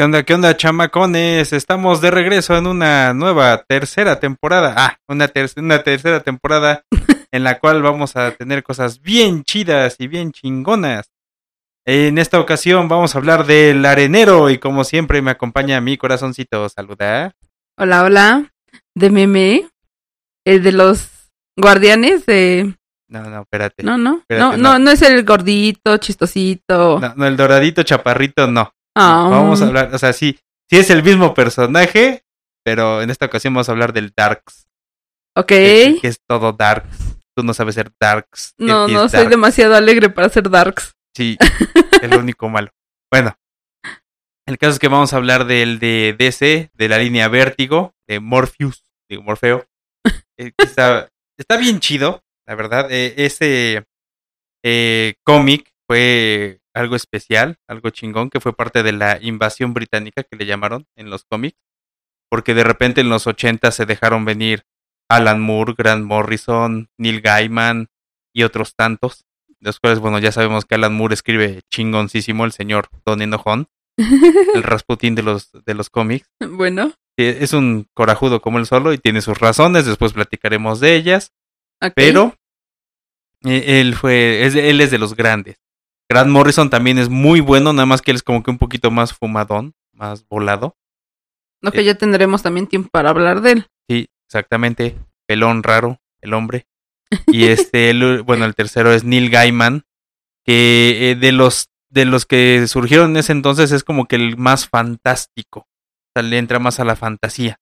¿Qué onda, qué onda, chamacones? Estamos de regreso en una nueva tercera temporada. Ah, una, ter- una tercera temporada en la cual vamos a tener cosas bien chidas y bien chingonas. En esta ocasión vamos a hablar del arenero y como siempre me acompaña mi corazoncito. Saluda. Hola, hola. De meme. El de los guardianes de. No, no, espérate. No, no. Espérate, no, no. no, no es el gordito, chistosito. No, no, el doradito chaparrito no. Ah, Vamos a hablar, o sea, sí, sí es el mismo personaje, pero en esta ocasión vamos a hablar del Darks. Ok. que, que es todo darks. Tú no sabes ser darks. No, no soy darks. demasiado alegre para ser darks. Sí, es lo único malo. Bueno, el caso es que vamos a hablar del de DC, de la línea Vértigo, de Morpheus, digo Morfeo. Eh, está, está bien chido, la verdad. Eh, ese eh, cómic fue algo especial, algo chingón, que fue parte de la invasión británica que le llamaron en los cómics. Porque de repente en los 80 se dejaron venir Alan Moore, Grant Morrison, Neil Gaiman y otros tantos. De los cuales, bueno, ya sabemos que Alan Moore escribe chingoncísimo, el señor Don Enojón, el Rasputín de los, de los cómics. bueno. Es un corajudo como él solo y tiene sus razones, después platicaremos de ellas, pero eh, él fue, es, él es de los grandes. Grant Morrison también es muy bueno, nada más que él es como que un poquito más fumadón, más volado. No, que ya tendremos también tiempo para hablar de él. Sí, exactamente. Pelón raro, el hombre. Y este, el- bueno, el tercero es Neil Gaiman, que eh, de los de los que surgieron en ese entonces es como que el más fantástico. O sea, le entra más a la fantasía.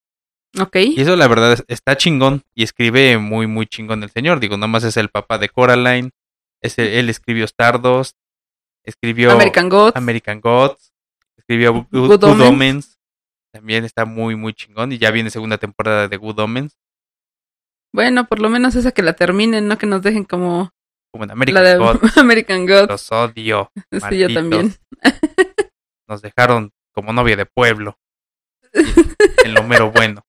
Ok. Y eso la verdad es- está chingón y escribe muy muy chingón el señor. Digo, nomás es el papá de Coraline. Es el- él escribió Stardust, escribió American Gods. American Gods, escribió Good, Good Good Omens. Omens. También está muy muy chingón y ya viene segunda temporada de Good Omens. Bueno, por lo menos esa que la terminen, no que nos dejen como como en la American de Gods. American Gods. Los odio. Sí, yo también. Nos dejaron como novia de pueblo. En lo mero bueno.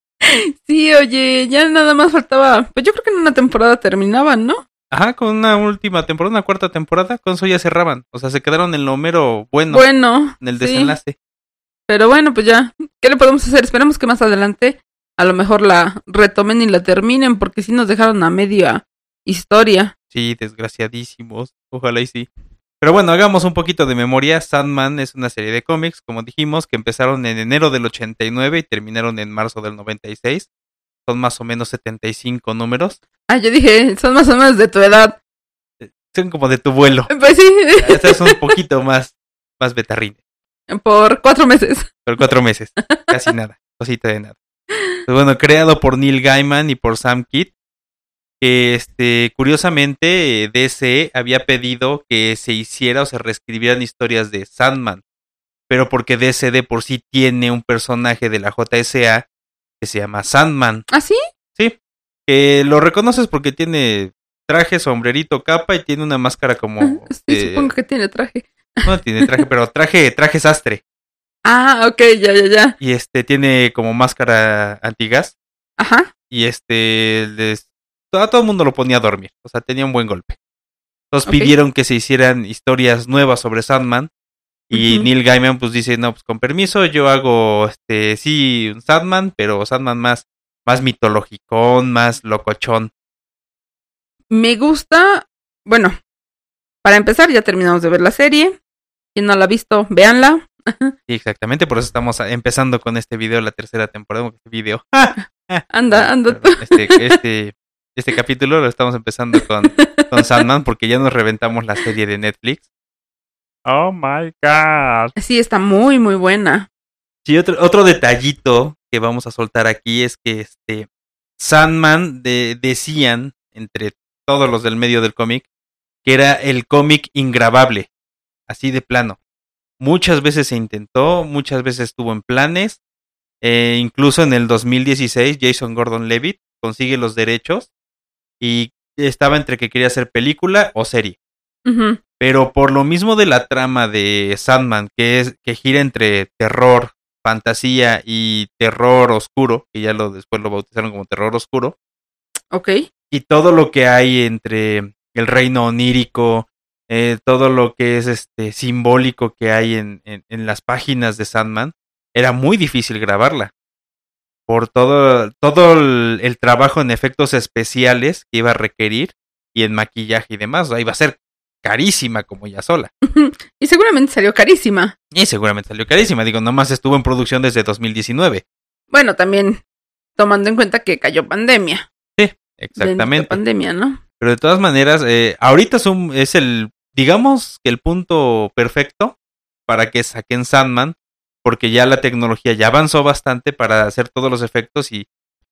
Sí, oye, ya nada más faltaba. Pues yo creo que en una temporada terminaban, ¿no? Ajá, con una última temporada, una cuarta temporada, con eso ya cerraban. O sea, se quedaron en lo mero bueno, bueno. en el sí. desenlace. Pero bueno, pues ya. ¿Qué le podemos hacer? Esperemos que más adelante a lo mejor la retomen y la terminen, porque sí nos dejaron a media historia. Sí, desgraciadísimos. Ojalá y sí. Pero bueno, hagamos un poquito de memoria. Sandman es una serie de cómics, como dijimos, que empezaron en enero del 89 y terminaron en marzo del 96. Son más o menos 75 números. Ah, yo dije, son más o menos de tu edad. Son como de tu vuelo. Pues sí, Estas son un poquito más, más betarrines. por cuatro meses. Por cuatro meses. Casi nada. Cosita de nada. Pues bueno, creado por Neil Gaiman y por Sam Kidd. Que este, curiosamente, eh, DC había pedido que se hiciera o se reescribieran historias de Sandman. Pero porque DC de por sí tiene un personaje de la JSA que se llama Sandman. ¿Ah, sí? Sí. Que lo reconoces porque tiene traje, sombrerito, capa y tiene una máscara como. Sí, supongo que tiene traje. No tiene traje, pero traje, traje sastre. Ah, ok, ya, ya, ya. Y este tiene como máscara antigas. Ajá. Y este les, a todo el mundo lo ponía a dormir. O sea, tenía un buen golpe. Entonces pidieron que se hicieran historias nuevas sobre Sandman. Y. Neil Gaiman pues dice, no, pues con permiso, yo hago este, sí, un Sandman, pero Sandman más, más mitologicón, más locochón. Me gusta. Bueno, para empezar, ya terminamos de ver la serie. Quien no la ha visto, véanla. Sí, exactamente, por eso estamos empezando con este video, la tercera temporada, este video. Anda, anda. Perdón, este, este, este capítulo lo estamos empezando con, con Sandman porque ya nos reventamos la serie de Netflix. Oh my god. Sí, está muy, muy buena. Sí, otro, otro detallito que vamos a soltar aquí es que este Sandman de- decían, entre todos los del medio del cómic, que era el cómic ingrabable, así de plano. Muchas veces se intentó, muchas veces estuvo en planes, eh, incluso en el 2016 Jason Gordon Levitt consigue los derechos y estaba entre que quería hacer película o serie. Pero por lo mismo de la trama de Sandman, que es que gira entre terror, fantasía y terror oscuro, que ya lo después lo bautizaron como terror oscuro, Ok. y todo lo que hay entre el reino onírico, eh, todo lo que es este simbólico que hay en, en, en las páginas de Sandman, era muy difícil grabarla. Por todo, todo el, el trabajo en efectos especiales que iba a requerir y en maquillaje y demás. O sea, iba a ser carísima como ya sola. Y seguramente salió carísima. Y seguramente salió carísima. Digo, nomás estuvo en producción desde 2019. Bueno, también tomando en cuenta que cayó pandemia. Bendita Exactamente. pandemia, ¿no? Pero de todas maneras, eh, ahorita es, un- es el, digamos que el punto perfecto para que saquen Sandman, porque ya la tecnología ya avanzó bastante para hacer todos los efectos y,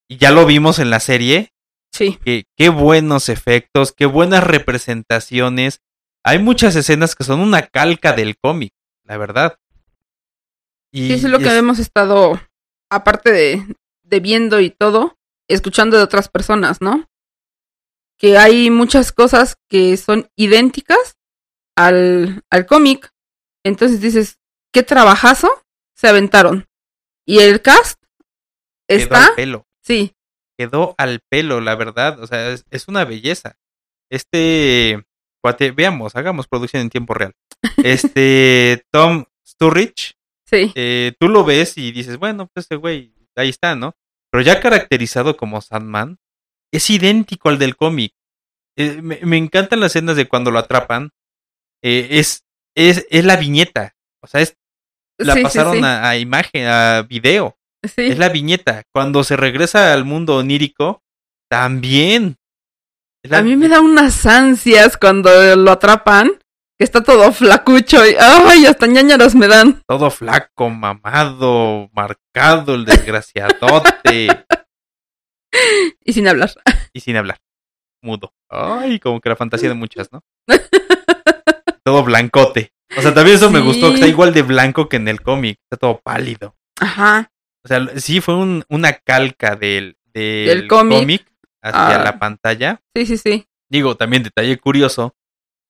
y ya lo vimos en la serie. Sí. Que, qué buenos efectos, qué buenas representaciones. Hay muchas escenas que son una calca del cómic, la verdad. Y Sí, eso es lo que es- hemos estado, aparte de, de viendo y todo, escuchando de otras personas, ¿no? Que hay muchas cosas que son idénticas al, al cómic. Entonces dices, ¿qué trabajazo se aventaron? Y el cast quedó está, al pelo. sí, quedó al pelo, la verdad. O sea, es, es una belleza. Este cuate, veamos, hagamos producción en tiempo real. Este Tom Sturridge, sí, eh, tú lo ves y dices, bueno, pues este güey, ahí está, ¿no? Pero ya caracterizado como Sandman, es idéntico al del cómic. Eh, me, me encantan las escenas de cuando lo atrapan. Eh, es, es, es la viñeta. O sea, es, la sí, pasaron sí, A, a imagen, a video. sí. Es la viñeta. Cuando se regresa al mundo onírico, también. A mí me da unas ansias cuando lo atrapan, que está todo flacucho y ¡ay! hasta ñañaras me dan. Todo flaco, mamado, marcado, el desgraciadote. Y sin hablar. y sin hablar. Mudo. Ay, como que la fantasía de muchas, ¿no? todo blancote. O sea, también eso me gustó, que está igual de blanco que en el cómic. Está todo pálido. Ajá. O sea, sí fue un- una calca del, del, Del cómic. Hacia Ah. la pantalla. Sí, sí, sí. Digo, también detalle curioso,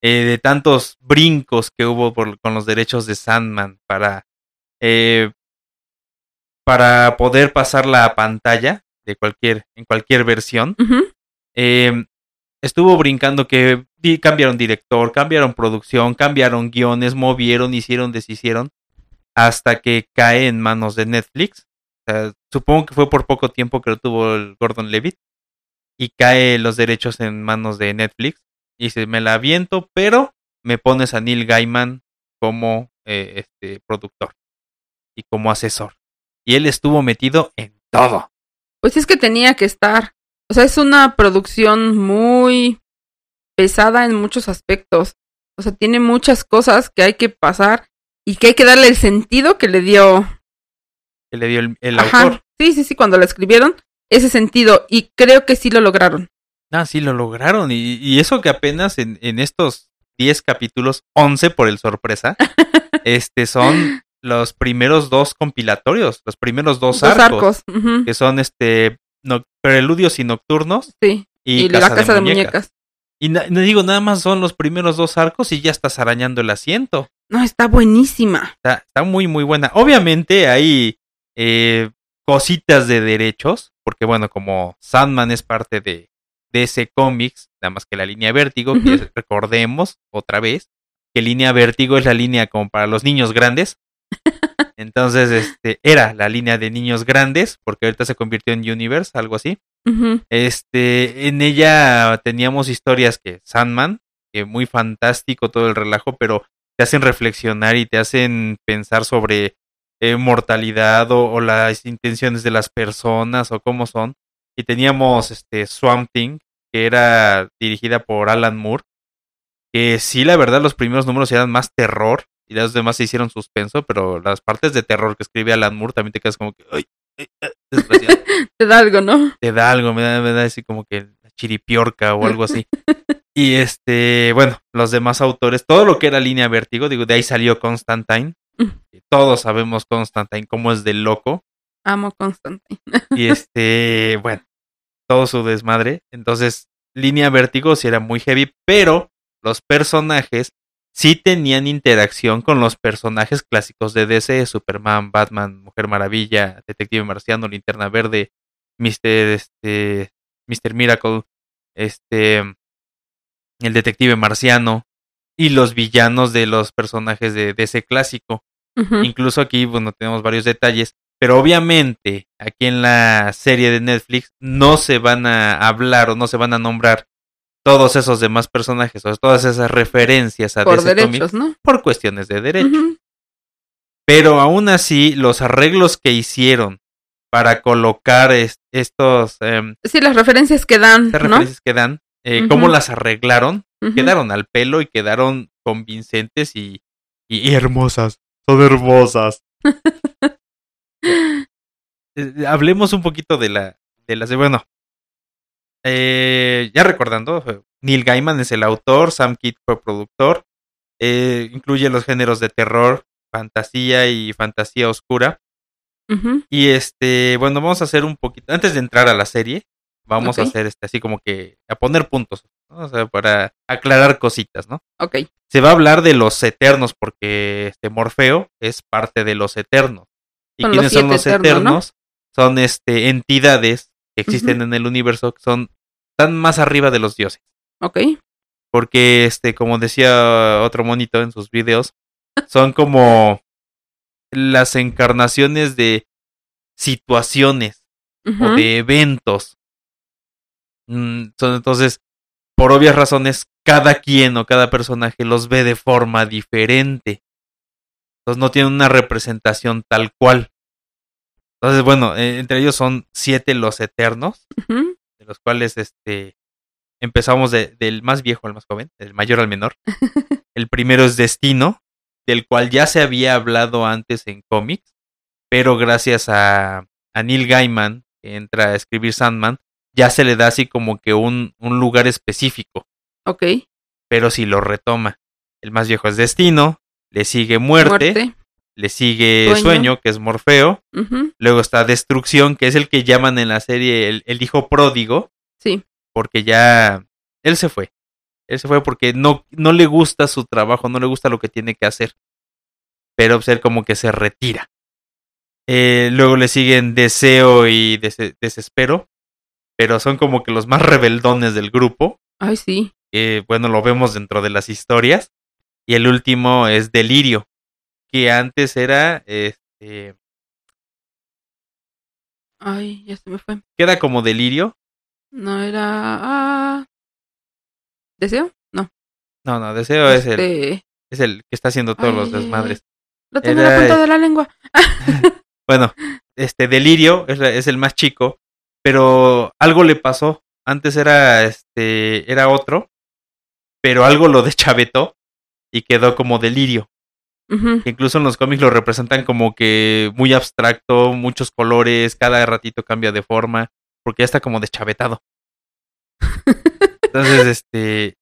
eh, de tantos brincos que hubo por- con los derechos de Sandman para, eh, para poder pasar la pantalla de cualquier, en cualquier versión. Eh, estuvo brincando que cambiaron director, cambiaron producción, cambiaron guiones, movieron, hicieron, deshicieron, hasta que cae en manos de Netflix. O sea, supongo que fue por poco tiempo que lo tuvo el Gordon Levitt. Y cae los derechos en manos de Netflix. Y dice, me la aviento, pero me pones a Neil Gaiman como eh, este productor y como asesor. Y él estuvo metido en todo. Pues es que tenía que estar. O sea, es una producción muy pesada en muchos aspectos. O sea, tiene muchas cosas que hay que pasar y que hay que darle el sentido que le dio. Que le dio el, el autor. Sí, sí, sí, cuando la escribieron, ese sentido. Y creo que sí lo lograron. Ah, sí, lo lograron. Y, y eso que apenas en, en estos 10 capítulos, 11 por el sorpresa, este son los primeros dos compilatorios, los primeros dos, Dos arcos, arcos. que son este no- preludios y nocturnos Sí. y, Y, casa, la casa de, de, muñecas. muñecas. Y na- no digo, nada más son los primeros dos arcos y ya estás arañando el asiento. No, está buenísima. Está, está muy, muy buena. Obviamente hay eh, cositas de derechos, porque bueno, como Sandman es parte de DC Comics, nada más que la línea Vértigo, que recordemos otra vez, que línea Vértigo es la línea como para los niños grandes. Entonces, este, era la línea de niños grandes, porque ahorita se convirtió en Universe, algo así. Este, en ella teníamos historias que Sandman, que muy fantástico todo el relajo, pero te hacen reflexionar y te hacen pensar sobre eh, mortalidad o, o las intenciones de las personas o cómo son. Y teníamos este Swamp Thing, que era dirigida por Alan Moore, que sí, la verdad, los primeros números eran más terror y los demás se hicieron suspenso, pero las partes de terror que escribe Alan Moore también te quedas como que, ay, ay, ay, desgraciado Te da algo, ¿no? te da algo, me da, me da así como que la chiripiorca o algo así. y este, bueno, los demás autores, todo lo que era línea vértigo, digo, de ahí salió Constantine. Todos sabemos Constantine cómo es de loco. Amo Constantine. Y este, bueno, todo su desmadre. Entonces, línea vértigo sí era muy heavy, pero los personajes sí tenían interacción con los personajes clásicos de DC, Superman, Batman, Mujer Maravilla, Detective Marciano, Linterna Verde, Mr. este Mr. Miracle, este el detective marciano y los villanos de los personajes de DC clásico. Incluso aquí, bueno, tenemos varios detalles, pero obviamente aquí en la serie de Netflix no se van a hablar o no se van a nombrar todos esos demás personajes o todas esas referencias a Por DC Comics derechos, ¿no? por cuestiones de derecho. Ujú. Pero aún así, los arreglos que hicieron para colocar es- estos em, Sí, las referencias que dan, estas ¿no? referencias que dan, eh, cómo las arreglaron, quedaron al pelo y quedaron convincentes y- y hermosas. Son hermosas. Eh, hablemos un poquito de la de las de bueno eh, ya recordando eh, Neil Gaiman es el autor Sam Kidd fue productor eh, incluye los géneros de terror fantasía y fantasía oscura. Y este bueno vamos a hacer un poquito antes de entrar a la serie vamos a hacer este así como que a poner puntos ¿no? O sea, para aclarar cositas no Ok. se va a hablar de los eternos porque este Morfeo es parte de los eternos. ¿Y Son los quiénes son los eternos, ¿no? eternos? Son este entidades que existen en el universo que son tan más arriba de los dioses. Ok. Porque este, como decía otro monito en sus videos, son como las encarnaciones de situaciones o de eventos. Mm, son entonces, por obvias razones, cada quien o cada personaje los ve de forma diferente. Entonces no tienen una representación tal cual. Entonces, bueno, eh, entre ellos son siete los eternos, de los cuales este empezamos de- del más viejo al más joven, del mayor al menor. El primero es Destino, del cual ya se había hablado antes en cómics, pero gracias a, a Neil Gaiman, que entra a escribir Sandman, ya se le da así como que un, un lugar específico, Ok. pero si lo retoma. El más viejo es Destino, le sigue Muerte, Muerte. le sigue Sueño. Sueño, que es Morfeo, luego está Destrucción, que es el que llaman en la serie el, el hijo pródigo, Sí. porque ya él se fue. Él se fue porque no, no le gusta su trabajo, no le gusta lo que tiene que hacer. Pero pues, él como que se retira. Eh, luego le siguen Deseo y Dese- Desespero, pero son como que los más rebeldones del grupo. Ay, sí. que, bueno, lo vemos dentro de las historias. Y el último es Delirio, que antes era, este, Ay, ya se me fue. queda como Delirio. No era. Ah. ¿Deseo? No. No, no, Deseo es el, Este, es el que está haciendo todos Ay, los desmadres. Lo tengo en la punta de la lengua. Bueno, este Delirio es el más chico, pero algo le pasó. Antes era este era otro, pero algo lo deschavetó y quedó como Delirio. Incluso en los cómics lo representan como que muy abstracto, muchos colores, cada ratito cambia de forma, porque ya está como deschavetado. Entonces, este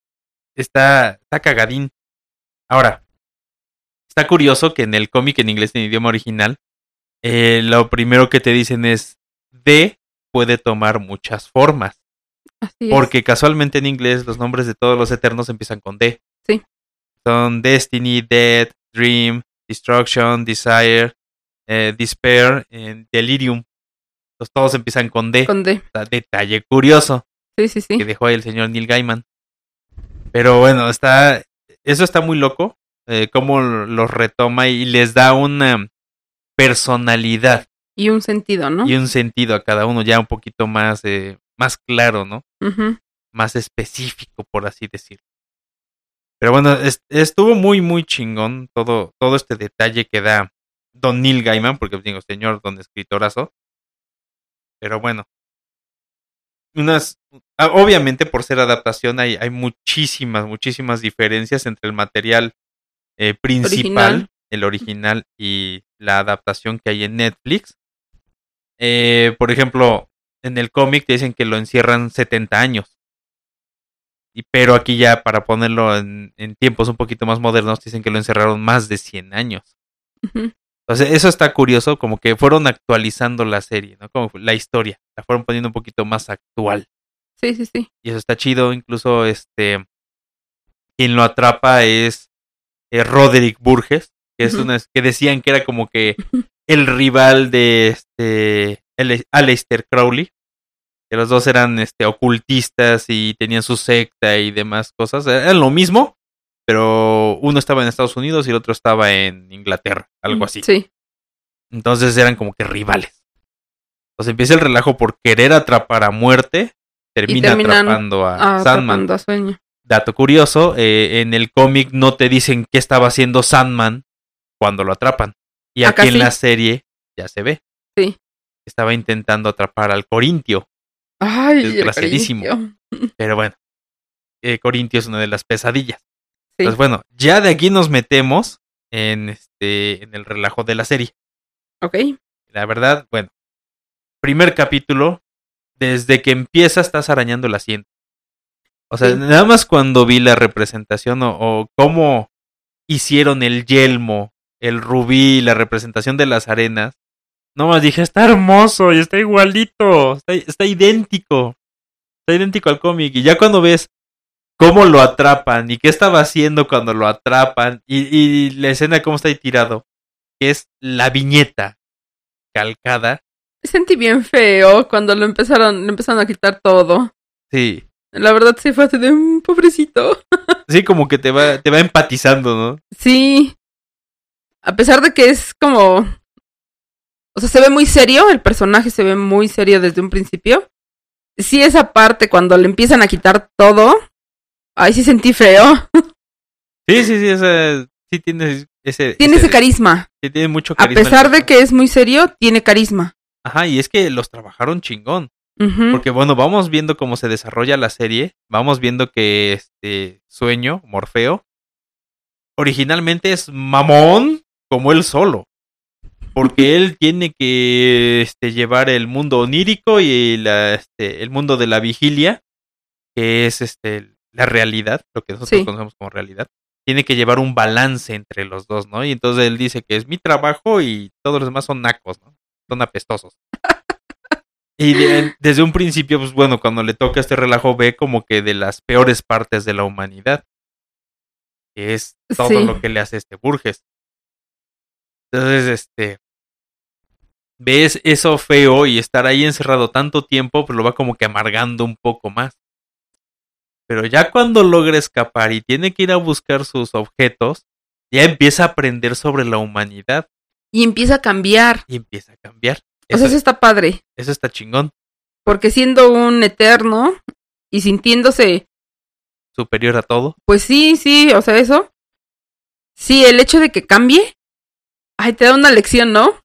está está cagadín. Ahora, está curioso que en el cómic en inglés en idioma original eh, lo primero que te dicen es D puede tomar muchas formas. Así es. Porque casualmente en inglés los nombres de todos los eternos empiezan con D. Sí. Son Destiny, Death, Dream, Destruction, Desire, eh, Despair, eh, Delirium. Entonces todos empiezan con D. Con D. Detalle curioso Sí, sí, sí. que dejó ahí el señor Neil Gaiman. Pero bueno, está. Eso está muy loco. Eh, cómo los retoma y les da una personalidad Y un sentido, ¿no? y un sentido a cada uno ya un poquito más, eh, más claro, ¿no? Más específico, por así decirlo. Pero bueno, es- estuvo muy, muy chingón todo, todo este detalle que da Don Neil Gaiman, porque digo, señor Don Escritorazo. Pero bueno. Unas, ah, obviamente por ser adaptación hay, hay muchísimas, muchísimas diferencias entre el material eh, principal, Original. el original y la adaptación que hay en Netflix. Eh, por ejemplo, en el cómic te dicen que lo encierran 70 años. Y, pero aquí ya para ponerlo en, en tiempos un poquito más modernos, dicen que lo encerraron más de 100 años. Entonces, eso está curioso, como que fueron actualizando la serie, ¿no? Como la historia, la fueron poniendo un poquito más actual. Sí, sí, sí. Y eso está chido, incluso este quien lo atrapa es, Roderick Burgess, que es Ujú. una que decían que era como que el rival de este Ale- Aleister Crowley. Que los dos eran este ocultistas y tenían su secta y demás cosas. Eran lo mismo, pero uno estaba en Estados Unidos y el otro estaba en Inglaterra, algo así. Sí. Entonces eran como que rivales. Entonces empieza el relajo por querer atrapar a muerte, termina terminan atrapando a Ah, Sandman. atrapando a sueño. Dato curioso, eh, en el cómic no te dicen qué estaba haciendo Sandman cuando lo atrapan. Y Acá aquí en la serie ya se ve. Sí. Estaba intentando atrapar al Corintio. Ay, el Desgraciadísimo. Corintio. Pero bueno, eh, Corintio es una de las pesadillas. Sí. Pues bueno, ya de aquí nos metemos en este en el relajo de la serie. Ok. La verdad, bueno, primer capítulo, desde que empieza estás arañando el asiento. O sea, Sí. nada más cuando vi la representación o, o cómo hicieron el yelmo, el rubí, la representación de las arenas, no más dije, está hermoso y está igualito, está, está idéntico, está idéntico al cómic. Y ya cuando ves cómo lo atrapan y qué estaba haciendo cuando lo atrapan y, y la escena cómo está ahí tirado, que es la viñeta calcada, Sentí bien feo cuando lo empezaron, le empezaron a quitar todo. sí, La verdad sí fue así de "Mm, pobrecito. sí como que te va, te va empatizando, ¿no? Sí. A pesar de que es como. O sea, se ve muy serio, el personaje se ve muy serio desde un principio. Sí, esa parte cuando le empiezan a quitar todo. Ahí sí sentí feo. Sí, sí, sí, o sea, sí tiene ese... Tiene ese carisma. sí tiene mucho A carisma. el pesar de que es muy serio, tiene carisma. Ajá, y es que los trabajaron chingón. Porque bueno, vamos viendo cómo se desarrolla la serie, vamos viendo que este sueño, Morfeo, originalmente es mamón como él solo. Porque él tiene que este, llevar el mundo onírico y la, este, el mundo de la vigilia, que es este, la realidad, lo que nosotros Sí. conocemos como realidad. Tiene que llevar un balance entre los dos, ¿no? Y entonces él dice que es mi trabajo y todos los demás son nacos, ¿no? Son apestosos. Y de- desde un principio, pues bueno, cuando le toca este relajo, ve como que de las peores partes de la humanidad. Que es todo Sí. lo que le hace este Burgess. Entonces, este. Ves eso feo y estar ahí encerrado tanto tiempo, pues lo va como que amargando un poco más. Pero ya cuando logra escapar y tiene que ir a buscar sus objetos, ya empieza a aprender sobre la humanidad Y empieza a cambiar. y empieza a cambiar. O sea, Eso, eso está padre. eso está chingón. Porque siendo un eterno y sintiéndose Superior a todo. Pues sí, sí, o sea, eso. Sí, el hecho de que cambie, ay, te da una lección, ¿no?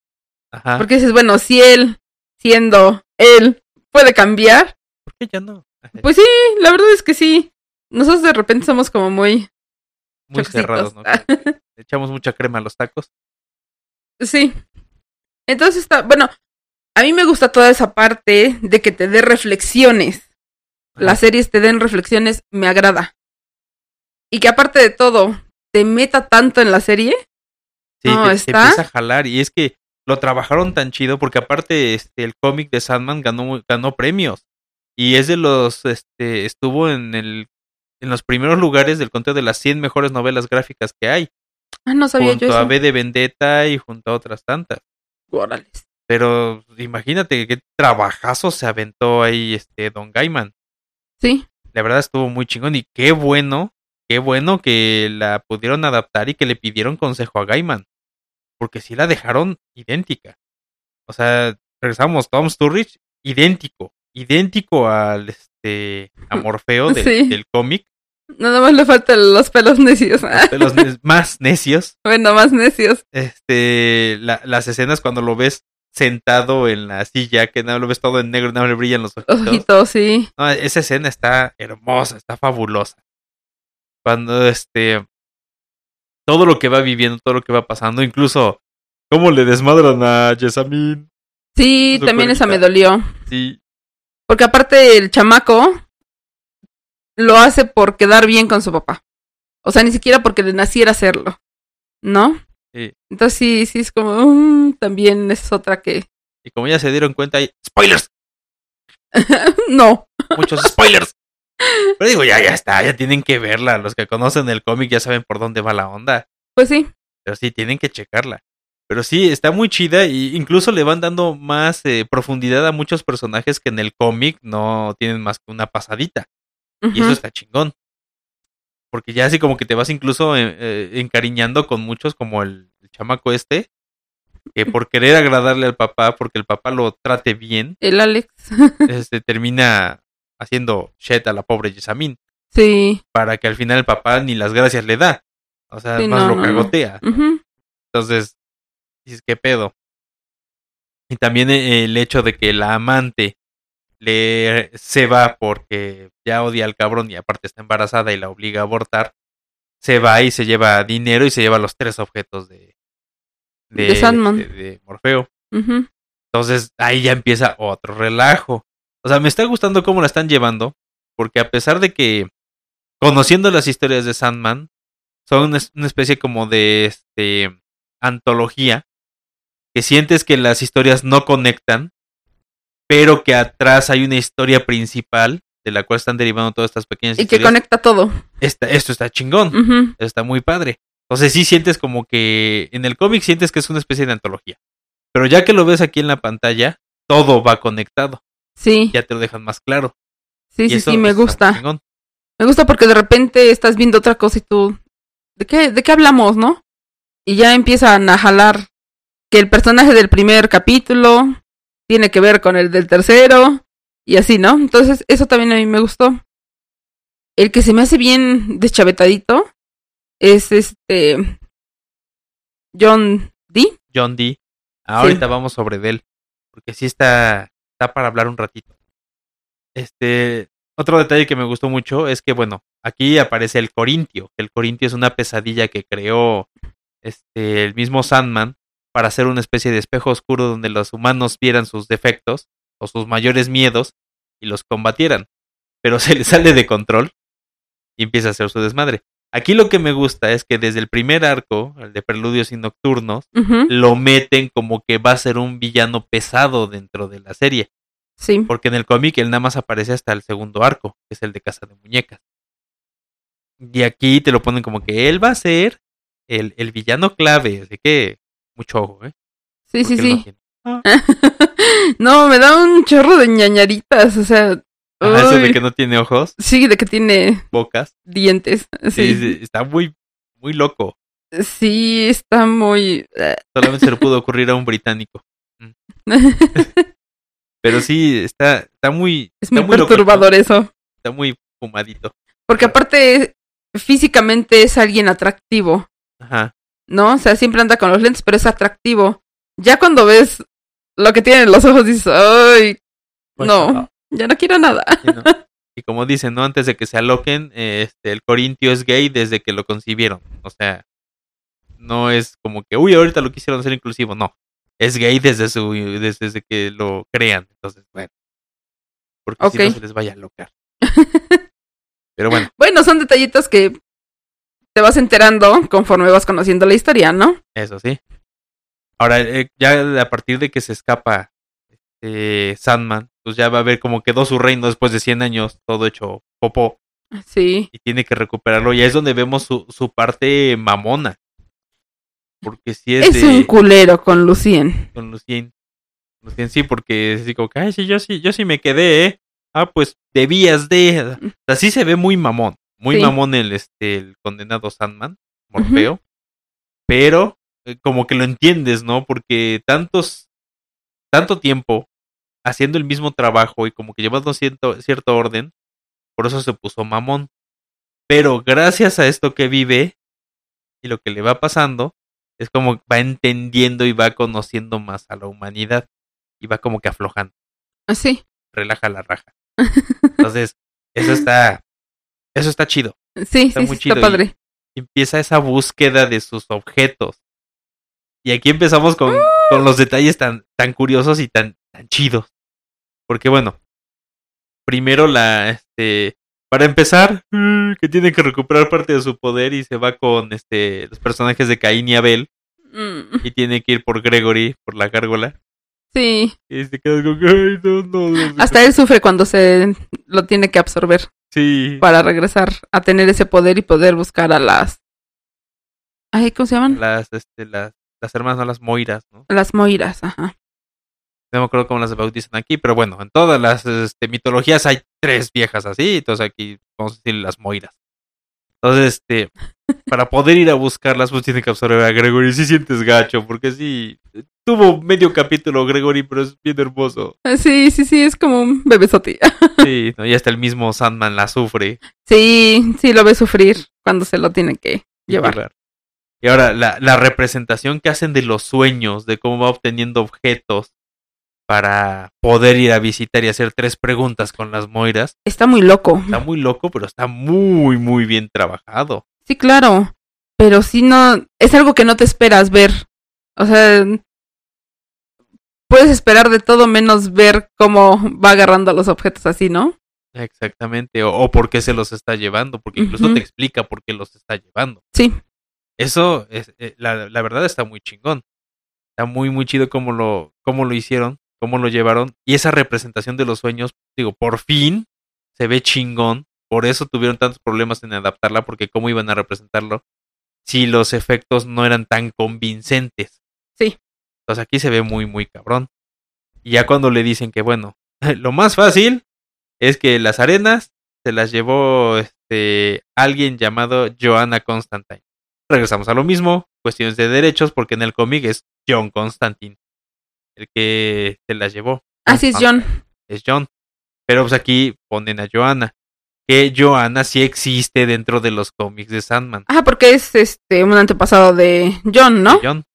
Ajá. Porque dices, bueno, si él, siendo él, puede cambiar, ¿Por qué ya no? Pues sí, la verdad es que sí. Nosotros de repente somos como muy... Muy chocositos. cerrados, ¿no? Echamos mucha crema a los tacos. Sí. Entonces está, bueno, a mí me gusta toda esa parte de que te dé reflexiones. Las series te den reflexiones, me agrada. Y que aparte de todo, te meta tanto en la serie. Sí, No, te, te está- empieza a jalar. Y es que lo trabajaron tan chido porque aparte este, el cómic de Sandman ganó, ganó premios. Y es de los, este, estuvo en el en los primeros lugares del conteo de las 100 mejores novelas gráficas que hay. Ah, no sabía junto yo a eso. B de Vendetta y junto a otras tantas. Pero imagínate qué trabajazo se aventó ahí este Don Gaiman. Sí, La verdad estuvo muy chingón y qué bueno, qué bueno que la pudieron adaptar y que le pidieron consejo a Gaiman. Porque sí la dejaron idéntica. O sea, regresamos, Tom Sturridge, idéntico, idéntico al este a Morfeo del, Sí. del cómic, nada más le faltan los pelos necios. los ne- más necios. bueno, más necios. Este, la- las escenas cuando lo ves sentado en la silla, que nada lo ves todo en negro, nada le brillan los ojitos. Ojitos, sí. No, esa escena está hermosa, está fabulosa. Cuando este todo lo que va viviendo, todo lo que va pasando, incluso cómo le desmadran a Jessamine. Sí, también esa me dolió. Sí, Porque aparte el chamaco lo hace por quedar bien con su papá. O sea, ni siquiera porque le naciera hacerlo. ¿No? sí. Entonces sí, sí es como... mm, también es otra que... Y como ya se dieron cuenta, hay spoilers, no. muchos spoilers. Pero digo, ya, ya está, ya tienen que verla. Los que conocen el cómic ya saben por dónde va la onda. Pues sí. Pero sí, tienen que checarla. Pero sí, está muy chida y incluso le van dando más eh, profundidad a muchos personajes que en el cómic no tienen más que una pasadita. Y eso está chingón. porque ya así como que te vas incluso eh, eh, encariñando con muchos, como el, el chamaco este, que por querer agradarle al papá, porque el papá lo trate bien, El Alex. este, termina haciendo shit a la pobre Jessamine, sí. para que al final el papá ni las gracias le da. O sea, Sí, más no, lo no. cagotea. Entonces, dices, ¿qué pedo? Y también eh, el hecho de que la amante le se va porque ya odia al cabrón y aparte está embarazada y la obliga a abortar, se va y se lleva dinero y se lleva los tres objetos de, De Sandman. de- de Morfeo. Entonces ahí ya empieza otro relajo. O sea, me está gustando cómo la están llevando, porque a pesar de que conociendo las historias de Sandman, son una, especie como de este antología, que sientes que las historias no conectan, pero que atrás hay una historia principal de la cual están derivando todas estas pequeñas Y que historias. conecta todo. Esta- esto está chingón, está muy padre. Entonces sí sientes como que en el cómic sientes que es una especie de antología. Pero ya que lo ves aquí en la pantalla, todo va conectado. Sí, Ya te lo dejan más claro. sí, Y sí, eso sí, me gusta. chingón. Me gusta porque de repente estás viendo otra cosa y tú, ¿de qué, de qué hablamos, no? Y ya empiezan a jalar que el personaje del primer capítulo tiene que ver con el del tercero y así, ¿no? Entonces, eso también a mí me gustó. El que se me hace bien deschavetadito es este John D. John D. Ahorita vamos sobre él. Porque sí está, para hablar un ratito. Este, otro detalle que me gustó mucho es que, bueno, aquí aparece el Corintio. El Corintio es una pesadilla que creó este, el mismo Sandman para hacer una especie de espejo oscuro donde los humanos vieran sus defectos o sus mayores miedos y los combatieran. Pero se le sale de control y empieza a hacer su desmadre. Aquí lo que me gusta es que desde el primer arco, el de Preludios y Nocturnos, lo meten como que va a ser un villano pesado dentro de la serie. Sí. Porque en el cómic él nada más aparece hasta el segundo arco, que es el de Casa de Muñecas. Y aquí te lo ponen como que él va a ser el, el villano clave. Así que mucho ojo, ¿eh? Sí, sí, Porque no sí. tiene- Ah, no, me da un chorro de ñañaritas, o sea. Ajá, eso de que no tiene ojos, Sí, de que tiene bocas. dientes. Sí, Sí, está muy, muy loco. sí está muy. eh, Solamente se le pudo ocurrir a un británico. Pero sí, está, está muy, es está muy loco, perturbador eso. Está muy fumadito. Porque aparte, físicamente es alguien atractivo, Ajá. ¿no? O sea, siempre anda con los lentes, pero es atractivo. Ya cuando ves lo que tiene en los ojos, dices, ¡ay! Pues, No, ya no quiero nada. Y como dicen, ¿no? Antes de que se aloquen, este, el Corintio es gay desde que lo concibieron. O sea, no es como que, uy, ahorita lo quisieron hacer inclusivo. No, es gay desde su desde, desde que lo crean. Entonces, bueno. Porque si no se les vaya a alocar. Pero bueno, Bueno, son detallitos que te vas enterando conforme vas conociendo la historia, ¿no? eso sí. Ahora, eh, ya a partir de que se escapa este, Sandman, pues ya va a ver como quedó su reino después de 100 años, todo hecho popó. Sí. y tiene que recuperarlo. Y ahí es donde vemos su, su parte mamona. Porque si es, Es de un culero con Lucien. con Lucien. Lucien sí, porque es así como que, ay, sí, yo sí, yo sí me quedé, ¿eh? Ah, pues debías de. O sea, sí se ve muy mamón. Muy Sí. mamón el, este, el condenado Sandman, Morfeo. Pero eh, como que lo entiendes, ¿no? Porque tantos, tanto tiempo haciendo el mismo trabajo y como que llevando cierto, cierto orden, por eso se puso mamón. Pero gracias a esto que vive y lo que le va pasando, es como va entendiendo y va conociendo más a la humanidad y va como que aflojando, Así. relaja la raja. Entonces, eso está, eso está chido. Sí, Está sí, muy sí, está chido y- padre. Empieza esa búsqueda de sus objetos. Y aquí empezamos con, con los detalles tan, tan curiosos y tan, tan chidos. Porque bueno, primero la, este, para empezar, mm, que tiene que recuperar parte de su poder y se va con este, los personajes de Caín y Abel Mm, y tiene que ir por Gregory, por la gárgola. Sí. Y se queda como, ay, no, no, no, no". Hasta él sufre cuando se lo tiene que absorber Sí, para regresar a tener ese poder y poder buscar a las. Ay, ¿cómo se llaman? las, este, las, las hermanas, no las Moiras, ¿no? Las Moiras, ajá. No me acuerdo cómo las bautizan aquí, pero bueno, en todas las este, mitologías hay tres viejas así, entonces aquí vamos a decir las Moiras. Entonces, este, para poder ir a buscarlas, pues tiene que absorber a Gregory. Si sientes gacho, porque sí, tuvo medio capítulo Gregory, pero es bien hermoso. Ah, Sí, sí, sí, es como un bebesote. Sí, ¿no? y hasta el mismo Sandman la sufre. Sí, sí, lo ve sufrir cuando se lo tiene que llevar. Y ahora, la, la representación que hacen de los sueños, de cómo va obteniendo objetos para poder ir a visitar y hacer tres preguntas con las Moiras, Está muy loco. está muy loco, pero está muy, muy bien trabajado. Sí, claro. Pero sí no. Es algo que no te esperas ver. O sea. Puedes esperar de todo menos ver cómo va agarrando los objetos así, ¿no? Exactamente, o, o por qué se los está llevando, porque incluso te explica por qué los está llevando. Sí. Eso, es, eh, la, la verdad está muy chingón. Está muy, muy chido cómo lo, cómo lo hicieron, cómo lo llevaron. Y esa representación de los sueños, digo, por fin se ve chingón. Por eso tuvieron tantos problemas en adaptarla, porque cómo iban a representarlo si los efectos no eran tan convincentes. Sí. Entonces aquí se ve muy, muy cabrón. Y ya cuando le dicen que, bueno, lo más fácil es que las arenas se las llevó este alguien llamado Joanna Constantine. Regresamos a lo mismo, cuestiones de derechos, porque en el cómic es John Constantine el que se las llevó. Así es, John. Es John. Pero pues aquí ponen a Joanna. Que Joanna sí existe dentro de los cómics de Sandman. Ah, porque es este un antepasado de John, ¿no? de John.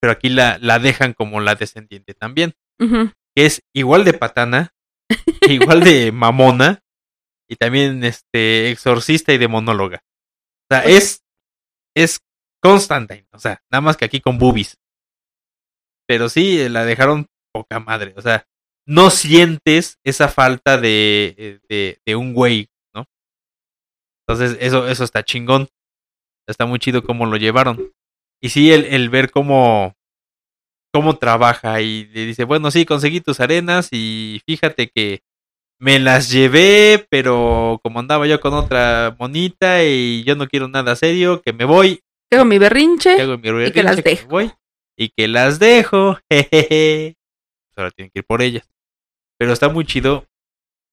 Pero aquí la, la dejan como la descendiente también. Que es igual de patana, igual de mamona, y también este exorcista y demonóloga. O sea, es, es Constantine, o sea, nada más que aquí con boobies. Pero sí, la dejaron poca madre, o sea, no sientes esa falta de, eh, de, de un güey, ¿no? Entonces, eso, eso está chingón. Está muy chido cómo lo llevaron. Y sí, el, el ver cómo, cómo trabaja y le dice, bueno, sí, conseguí tus arenas y fíjate que me las llevé, pero como andaba yo con otra monita y yo no quiero nada serio, que me voy, Tengo mi berrinche. que hago mi y que las berrinche, dejo. me voy y que las dejo, jejeje. Pues ahora tienen que ir por ellas. Pero está muy chido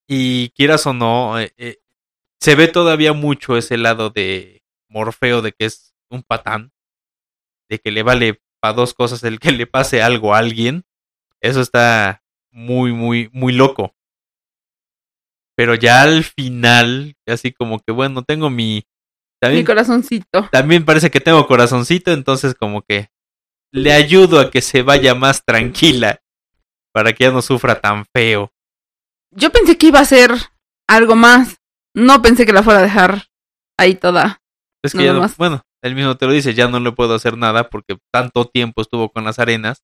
y quieras o no, eh, eh, se ve todavía mucho ese lado de Morfeo de que es un patán, de que le vale para dos cosas el que le pase algo a alguien. Eso está muy, muy, muy loco. Pero ya al final, así como que bueno, tengo mi... Mi También, corazoncito. también parece que tengo corazoncito, entonces como que le ayudo a que se vaya más tranquila para que ya no sufra tan feo. Yo pensé que iba a ser algo más. No pensé que la fuera a dejar ahí toda. Es que ya no- más. bueno, él mismo te lo dice, ya no le puedo hacer nada porque tanto tiempo estuvo con las arenas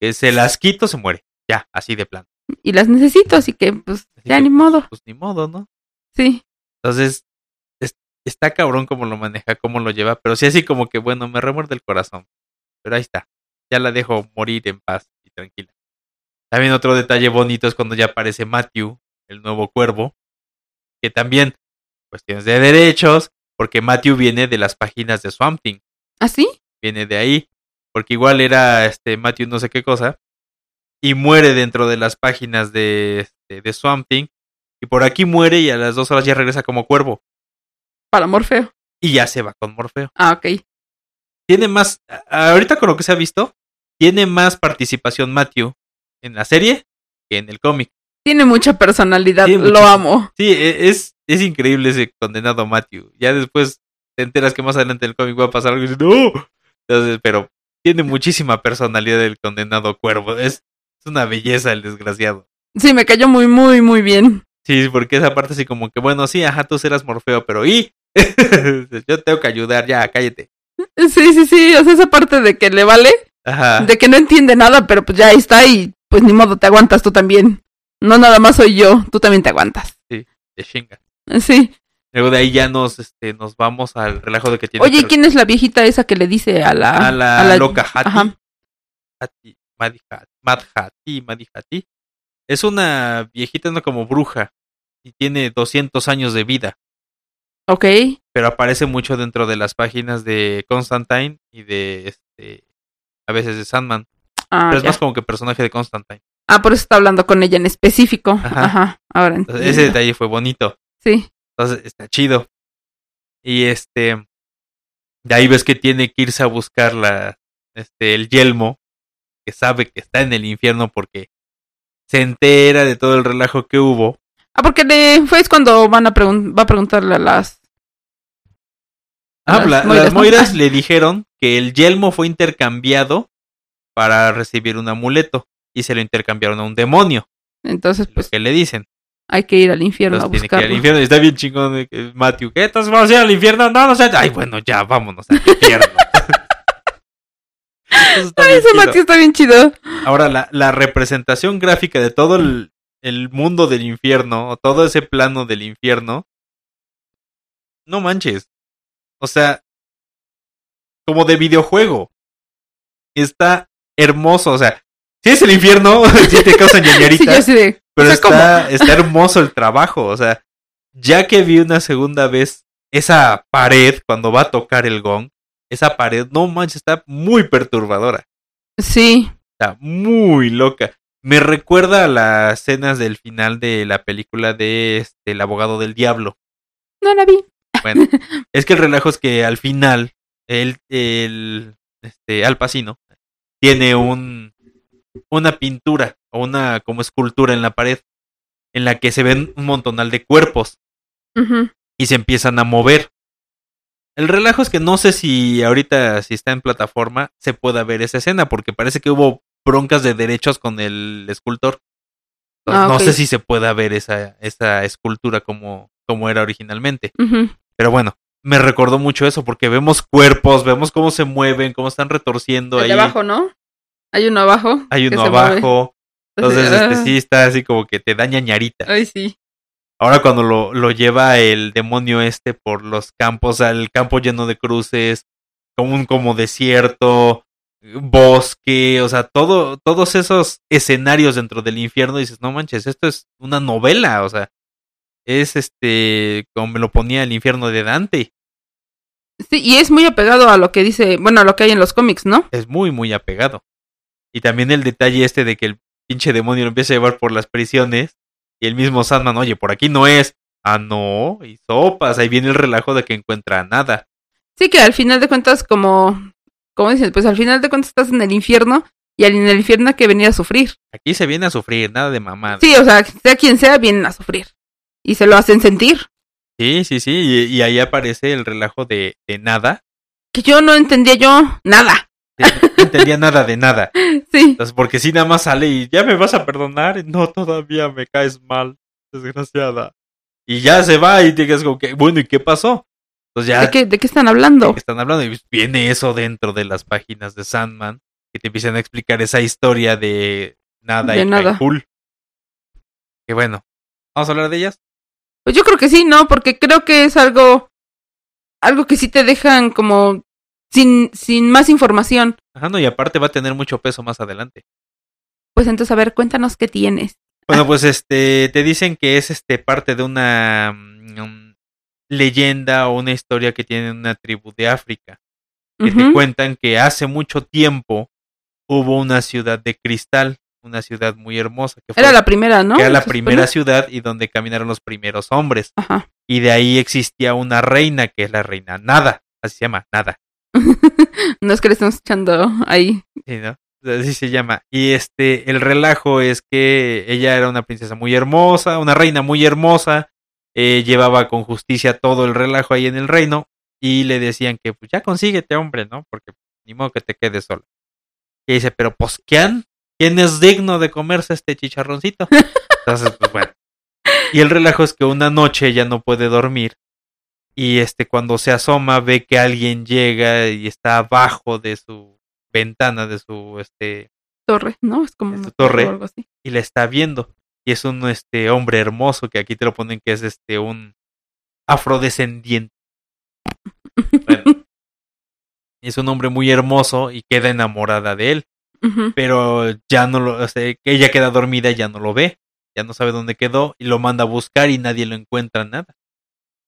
que se las quito, se muere. Ya, así de plan. Y las necesito, así que pues Así ya que, ni modo. Pues ni modo, ¿no? Sí. Entonces, es- está cabrón cómo lo maneja, cómo lo lleva, pero sí así como que, bueno, me remuerde el corazón. Pero ahí está. Ya la dejo morir en paz y tranquila. También otro detalle bonito es cuando ya aparece Matthew, el nuevo cuervo, que también, cuestiones de derechos, porque Matthew viene de las páginas de Swamp Thing, ¿Así? viene de ahí, porque igual era este Matthew no sé qué cosa, y muere dentro de las páginas de, este, de Swamp Thing, y por aquí muere y a las dos horas ya regresa como cuervo. Para Morfeo. y ya se va con Morfeo. Ah, ok. Tiene más, ahorita con lo que se ha visto, tiene más participación Matthew en la serie que en el cómic. Tiene mucha personalidad. Lo amo. Sí, e- es, es increíble ese condenado Matthew. Ya después te enteras que más adelante en el cómic va a pasar algo y dices, ¡No! Entonces, pero tiene muchísima personalidad el condenado cuervo. Es, es una belleza el desgraciado. Sí, me cayó muy, muy, muy bien. Sí, porque esa parte así como que, bueno, sí, ajá, tú serás Morfeo, pero ¿y? Yo tengo que ayudar, ya, cállate. Sí, sí, sí. O sea, esa parte de que le vale, Ajá. de que no entiende nada, pero pues ya ahí está y pues ni modo, te aguantas tú también. No nada más soy yo, tú también te aguantas. de chinga. Sí. Luego de ahí ya nos, este, nos vamos al relajo de que tiene Oye, ¿y que- quién es la viejita esa que le dice a la... a la, loca Hattie. Ajá. Hattie, Mad Hat- Mad Hattie, Mad Hattie. Es una viejita, no como bruja. Y tiene 200 años de vida. Ok. Pero aparece mucho dentro de las páginas de Constantine y de este. A veces de Sandman. Ah, pero es ya. más como que personaje de Constantine. Ah, por eso está hablando con ella en específico. Ajá. Ajá. Ahora Entonces, entiendo. ese detalle fue bonito. Sí. Entonces está chido. Y este, de ahí ves que tiene que irse a buscar la, este, el yelmo, que sabe que está en el infierno porque se entera de todo el relajo que hubo. Ah, porque le, fue es cuando van a pregun- va a preguntarle a las... Ah, Las la- moiras, las ¿no? moiras le dijeron que el yelmo fue intercambiado para recibir un amuleto y se lo intercambiaron a un demonio, Entonces, pues que le dicen. hay que ir al infierno Entonces a tiene que ir al buscarlo. infierno. Y está bien chingón que Matthew. ¿Qué? ¿Entonces vamos a ir al infierno? No, no sé. Ay, bueno, ya, vámonos al infierno. Ay, ese. Matthew está bien chido. Ahora, la, la representación gráfica de todo el, el mundo del infierno, o todo ese plano del infierno, no manches. O sea, como de videojuego. Está hermoso, o sea, si es el infierno, si te causa Sí, yo ñañarita, así de... pero o sea, ¿cómo? está, está hermoso el trabajo, o sea, ya que vi una segunda vez esa pared cuando va a tocar el gong, esa pared, no manches, está muy perturbadora. Sí. Está muy loca. Me recuerda a las escenas del final de la película de este, El abogado del diablo. No la vi. Bueno, es que el relajo es que al final, el, el este, Al Pacino tiene un, una pintura o una como escultura en la pared en la que se ven un montonal de cuerpos y se empiezan a mover. El relajo es que no sé si ahorita, si está en plataforma, se pueda ver esa escena, porque parece que hubo broncas de derechos con el escultor. Entonces, Ah, No sé si se pueda ver esa, esa escultura como, como era originalmente. Pero bueno, me recordó mucho eso, porque vemos cuerpos, vemos cómo se mueven, cómo están retorciendo El ahí. abajo, ¿no? Hay uno abajo. Hay uno abajo. Entonces, este ah. sí está así como que te da ñañarita. Ay, sí. Ahora cuando lo, lo lleva el demonio este por los campos, el campo lleno de cruces, como un como desierto, bosque, o sea, todo, todos esos escenarios dentro del infierno, dices, no manches, esto es una novela, o sea, es este, como me lo ponía el infierno de Dante, Sí, y es muy apegado a lo que dice, bueno, a lo que hay en los cómics, ¿no? es muy, muy apegado. Y también el detalle este de que el pinche demonio lo empieza a llevar por las prisiones y el mismo Sandman, oye, por aquí no es. Ah, no, y sopas, ahí viene el relajo de que encuentra nada. Sí, que al final de cuentas, como, como dicen, pues al final de cuentas estás en el infierno y al- en el infierno hay que venir a sufrir. Aquí se viene a sufrir, nada de mamada. Sí, o sea, sea quien sea, vienen a sufrir. Y se lo hacen sentir. Sí, sí, sí, y, y ahí aparece el relajo de, de nada. Que yo no entendía yo nada. Sí, No entendía nada de nada. Sí. Entonces, porque si nada más sale y ya me vas a perdonar, no, todavía me caes mal, desgraciada. Y ya se va y digas como que, bueno, ¿y qué pasó? Entonces ya ¿De qué, ¿De qué están de hablando? qué están hablando. Y pues viene eso dentro de las páginas de Sandman, que te empiezan a explicar esa historia de nada De y nada. Cool. Que bueno, vamos a hablar de ellas. Pues yo creo que sí, ¿no? Porque creo que es algo, algo que sí te dejan como sin, sin más información. Ajá, no, y aparte va a tener mucho peso más adelante. Pues entonces, a ver, cuéntanos qué tienes. Bueno, pues este, te dicen que es este parte de una mm, leyenda o una historia que tiene una tribu de África. Que te cuentan que hace mucho tiempo hubo una ciudad de cristal, una ciudad muy hermosa, que fue Era la primera, ¿no? que era la primera ciudad y donde caminaron los primeros hombres. Ajá. Y de ahí existía una reina, que es la reina Nada, así se llama, Nada. no es que le estamos echando ahí. Sí, ¿no? Así se llama. Y este, el relajo es que ella era una princesa muy hermosa, una reina muy hermosa, eh, llevaba con justicia todo el relajo ahí en el reino, y le decían que pues ya consíguete, hombre, ¿no? Porque ni modo que te quedes sola. Y dice, pero pues ¿quién? ¿Quién es digno de comerse este chicharroncito? Entonces, pues bueno. Y el relajo es que una noche ella no puede dormir. Y este, cuando se asoma, ve que alguien llega y está abajo de su ventana, de su este, Torre, ¿no? Es como tu torre. o algo así. y la está viendo. Y es un este hombre hermoso que aquí te lo ponen que es este un afrodescendiente. Bueno, es un hombre muy hermoso y queda enamorada de él, Pero ya no lo, o sea, ella queda dormida y ya no lo ve, ya no sabe dónde quedó y lo manda a buscar y nadie lo encuentra nada.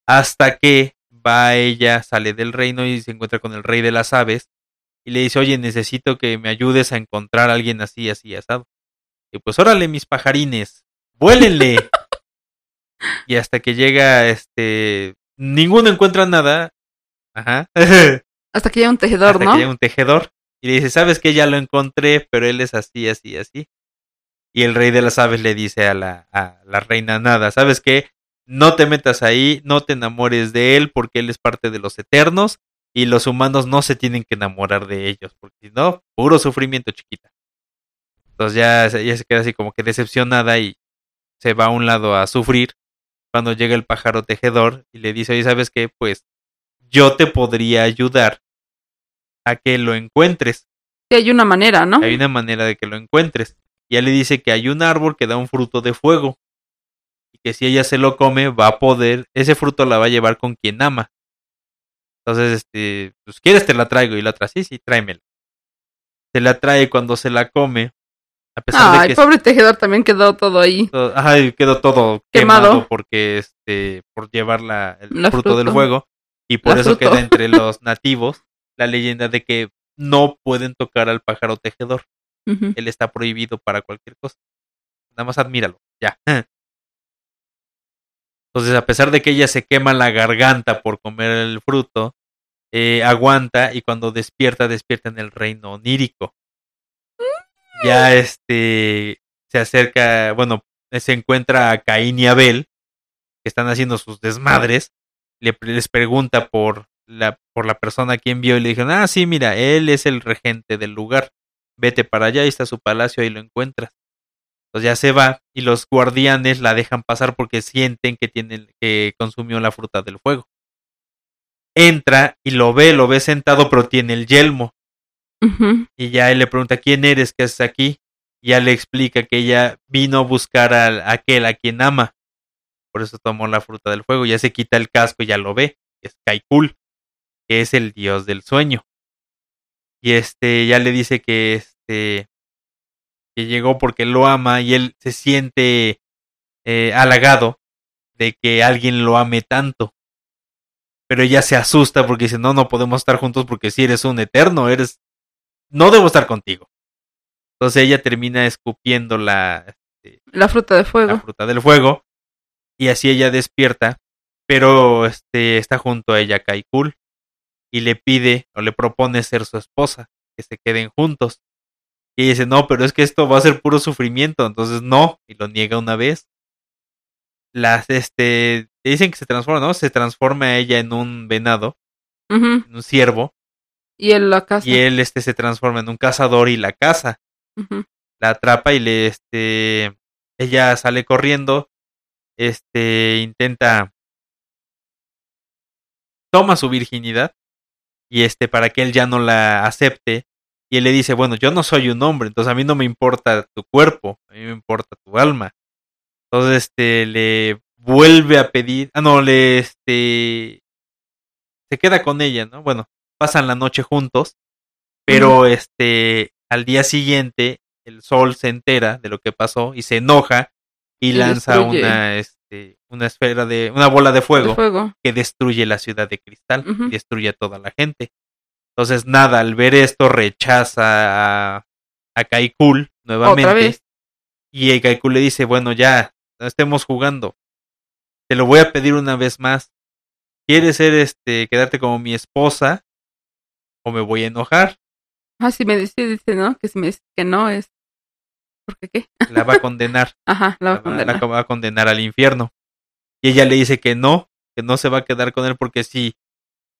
Hasta que va ella, sale del reino y se encuentra con el rey de las aves y le dice, oye, necesito que me ayudes a encontrar a alguien así, así, asado. Y pues órale, mis pajarines, vuélenle. y hasta que llega este ninguno encuentra nada. Ajá. Hasta que llega un tejedor, hasta ¿no? que llega un tejedor y le dice, sabes que ya lo encontré, pero él es así, así, así. Y el rey de las aves le dice a la, a la reina nada, sabes que no te metas ahí, no te enamores de él porque él es parte de los eternos y los humanos no se tienen que enamorar de ellos, porque si no, puro sufrimiento chiquita. Entonces ya, ya se queda así como que decepcionada y se va a un lado a sufrir cuando llega el pájaro tejedor y le dice, oye, ¿sabes qué? Pues yo te podría ayudar a que lo encuentres. Sí, hay una manera, ¿no? Hay una manera de que lo encuentres. Y ella le dice que hay un árbol que da un fruto de fuego. Y que si ella se lo come, va a poder, ese fruto la va a llevar con quien ama. Entonces, este, pues quieres te la traigo. Y la otra, sí, sí, tráemela. Se la trae cuando se la come. A pesar de Ay, que pobre tejedor también quedó todo ahí. todo- ajá, y quedó todo quemado, Quemado. porque este por llevar la, el La fruto del fuego y por La eso fruto. queda entre los nativos la leyenda de que no pueden tocar al pájaro tejedor. Él está prohibido para cualquier cosa. Nada más admíralo, ya. Entonces, a pesar de que ella se quema la garganta por comer el fruto, eh, aguanta y cuando despierta, despierta en el reino onírico. Ya este se acerca, bueno, se encuentra a Caín y Abel, que están haciendo sus desmadres. Le, les pregunta por la, por la persona a quien vio y le dijeron, ah, sí, mira, él es el regente del lugar. Vete para allá, ahí está su palacio, ahí lo encuentras. Entonces ya se va y los guardianes la dejan pasar porque sienten que tienen que consumió la fruta del fuego. Entra y lo ve, lo ve sentado, pero tiene el yelmo. Y ya él le pregunta, ¿quién eres? ¿Qué haces aquí? Y ya le explica que ella vino a buscar a aquel a quien ama. Por eso tomó la fruta del fuego. Ya se quita el casco y ya lo ve. Es Kaikul, que es el dios del sueño. Y este ya le dice que este que llegó porque lo ama y él se siente eh, halagado de que alguien lo ame tanto. Pero ella se asusta porque dice, no, no podemos estar juntos porque si eres un eterno, eres... No debo estar contigo. Entonces ella termina escupiendo la, este, La fruta de fuego. la fruta del fuego y así ella despierta, pero este está junto a ella Kaikul y le pide o le propone ser su esposa, que se queden juntos. Y ella dice, no, pero es que esto va a ser puro sufrimiento, entonces no, y lo niega una vez. Las, este, te dicen que se transforma, ¿no? Se transforma ella en un venado, en un ciervo, Y él la casa. y él, este, se transforma en un cazador y la caza. La atrapa y le este ella sale corriendo este intenta toma su virginidad y este para que él ya no la acepte y él le dice bueno yo no soy un hombre entonces a mí no me importa tu cuerpo a mí me importa tu alma entonces este le vuelve a pedir ah no le este se queda con ella no bueno pasan la noche juntos pero este al día siguiente el sol se entera de lo que pasó y se enoja y, Y lanza destruye. una este una esfera de una bola de fuego, De fuego. que destruye la ciudad de cristal y destruye a toda la gente entonces nada al ver esto rechaza a, a Kaikul nuevamente Otra vez. y Kaikul le dice bueno ya no estemos jugando te lo voy a pedir una vez más quieres ser este quedarte como mi esposa o me voy a enojar Ah, si me dice, dice, ¿no? Que si me dice que no es. ¿Por qué qué? la va a condenar Ajá, la va a la, condenar. la va a condenar al infierno. Y ella le dice que no, que no se va a quedar con él porque si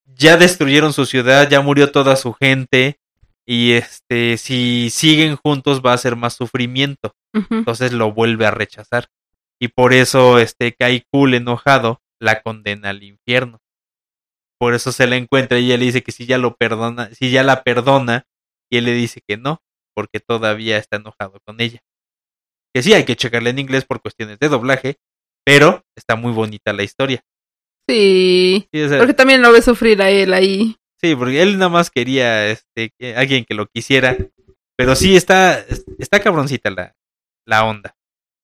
ya destruyeron su ciudad, ya murió toda su gente y este si siguen juntos va a ser más sufrimiento. Entonces lo vuelve a rechazar. Y por eso este Kaikul enojado la condena al infierno. Por eso se la encuentra y ella le dice que si ya lo perdona, si ya la perdona, y él le dice que no, porque todavía está enojado con ella. Que sí, hay que checarle en inglés por cuestiones de doblaje, pero está muy bonita la historia. Sí. Sí, o sea, Porque también lo ve sufrir a él ahí. sí, porque él nada más quería este, que- alguien que lo quisiera. Pero sí, está, está cabroncita la, la onda.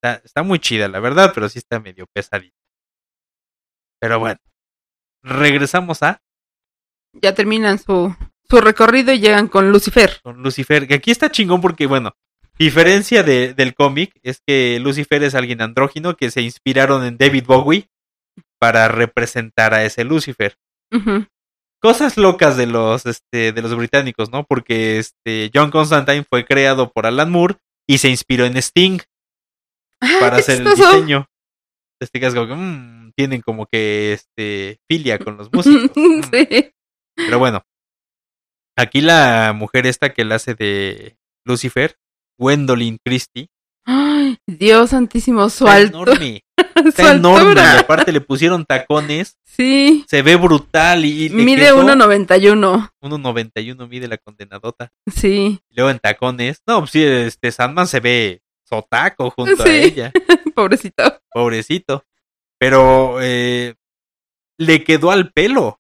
Está, está muy chida, la verdad, pero sí está medio pesadita. Pero bueno, regresamos a Ya terminan su, su recorrido y llegan con Lucifer. con Lucifer, que aquí está chingón porque, bueno, diferencia de, del cómic es que Lucifer es alguien andrógino que se inspiraron en David Bowie para representar a ese Lucifer. Cosas locas de los, este, de los británicos, ¿no? Porque este, John Constantine fue creado por Alan Moore y se inspiró en Sting Ah, para hacer el diseño. Este es como que, mm, tienen como que este filia con los músicos. Mm. sí. Pero bueno, aquí la mujer esta que la hace de Lucifer, Gwendolyn Christie, Ay, Dios santísimo, su está alto. enorme, su está enorme. Y aparte le pusieron tacones, Sí. se ve brutal y, Mide quedó 1.91. 1.91 mide la condenadota. Sí. Y luego en tacones, no, pues sí, este Sandman se ve sotaco junto a ella, Pobrecito. pobrecito. Pero eh, le quedó al pelo,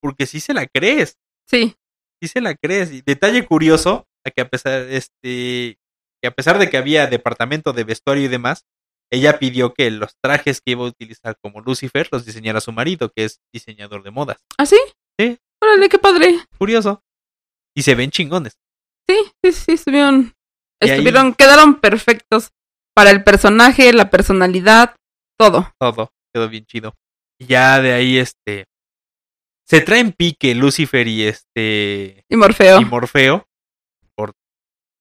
porque sí se la crees. Sí. sí se la crees. Y detalle curioso, a que a pesar, este, que a pesar de que había departamento de vestuario y demás, ella pidió que los trajes que iba a utilizar como Lucifer los diseñara su marido, que es diseñador de modas. ¿Ah, sí? Sí. Órale, qué padre. Curioso. Y se ven chingones. Sí, sí, sí, estuvieron. Ahí- Estuvieron, quedaron perfectos para el personaje, la personalidad, todo. Todo. Quedó bien chido. Y ya de ahí, este. Se traen pique Lucifer y este. Y Morfeo. y Morfeo por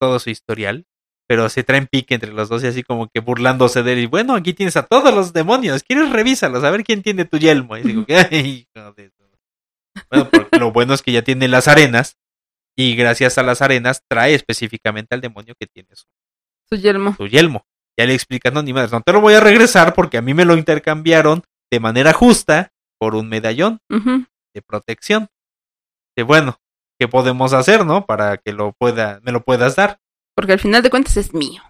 todo su historial, pero se traen pique entre los dos y así como que burlándose de él. Y bueno, aquí tienes a todos los demonios, ¿quieres revísalos? A ver quién tiene tu yelmo. Y digo, "Ay, hijo de su-". Bueno, porque lo bueno es que ya tiene las arenas y gracias a las arenas trae específicamente al demonio que tiene su, Su yelmo. su yelmo. Ya le explican, no, ni madre, no te lo voy a regresar porque a mí me lo intercambiaron de manera justa por un medallón de protección. De bueno, ¿qué podemos hacer, no? Para que lo pueda, me lo puedas dar. Porque al final de cuentas es mío.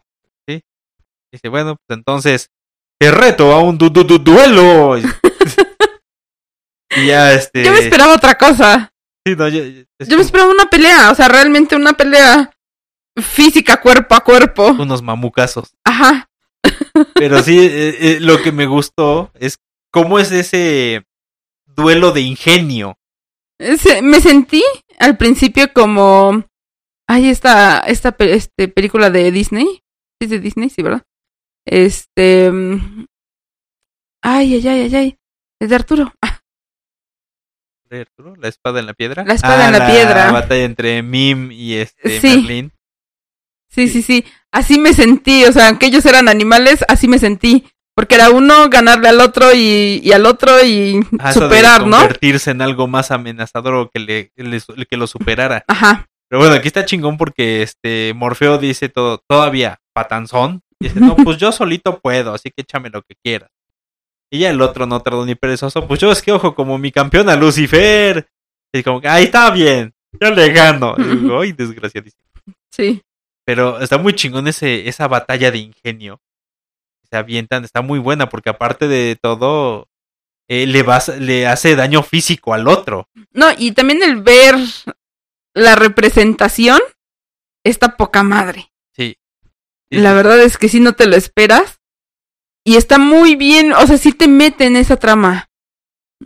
Dice, bueno, pues entonces te reto a un du du du duelo. y ya este. Yo me esperaba otra cosa. sí, no, yo- es Yo me esperaba una pelea. O sea, realmente una pelea física, cuerpo a cuerpo. unos mamucazos. Ajá. Pero sí, eh, eh, lo que me gustó es cómo es ese duelo de ingenio. Se- me sentí al principio como. Ay, esta, esta este, película de Disney. Sí, es de Disney, sí, ¿verdad? Este. mm, Ay, ay, ay, ay, ay. Es de Arturo. Ah, ¿De Arturo? ¿La espada en la piedra? La espada Ah, en la piedra. La batalla entre Mim y este Sí. Merlin. sí, sí, sí. Así me sentí. O sea, aunque ellos eran animales, así me sentí. Porque era uno ganarle al otro y, y al otro y Ah, eso de superar, ¿no? Convertirse en algo más amenazador o que, le, le- que lo superara. Ajá. Pero bueno, aquí está chingón porque este Morfeo dice todo, todavía patanzón. Dice, no, pues yo solito puedo, así que échame lo que quieras. Y ya el otro no tardó ni perezoso, pues yo es que ojo como mi campeona Lucifer. Y como que, ahí está bien, yo le gano. Y digo, ay, desgraciadísimo. Sí. Pero está muy chingón ese, esa batalla de ingenio. Se avientan, está muy buena porque aparte de todo, eh, le, vas, le hace daño físico al otro. No, y también el ver la representación está poca madre. Sí. Sí, La verdad es que sí no te lo esperas. Y está muy bien, o sea, sí te mete en esa trama.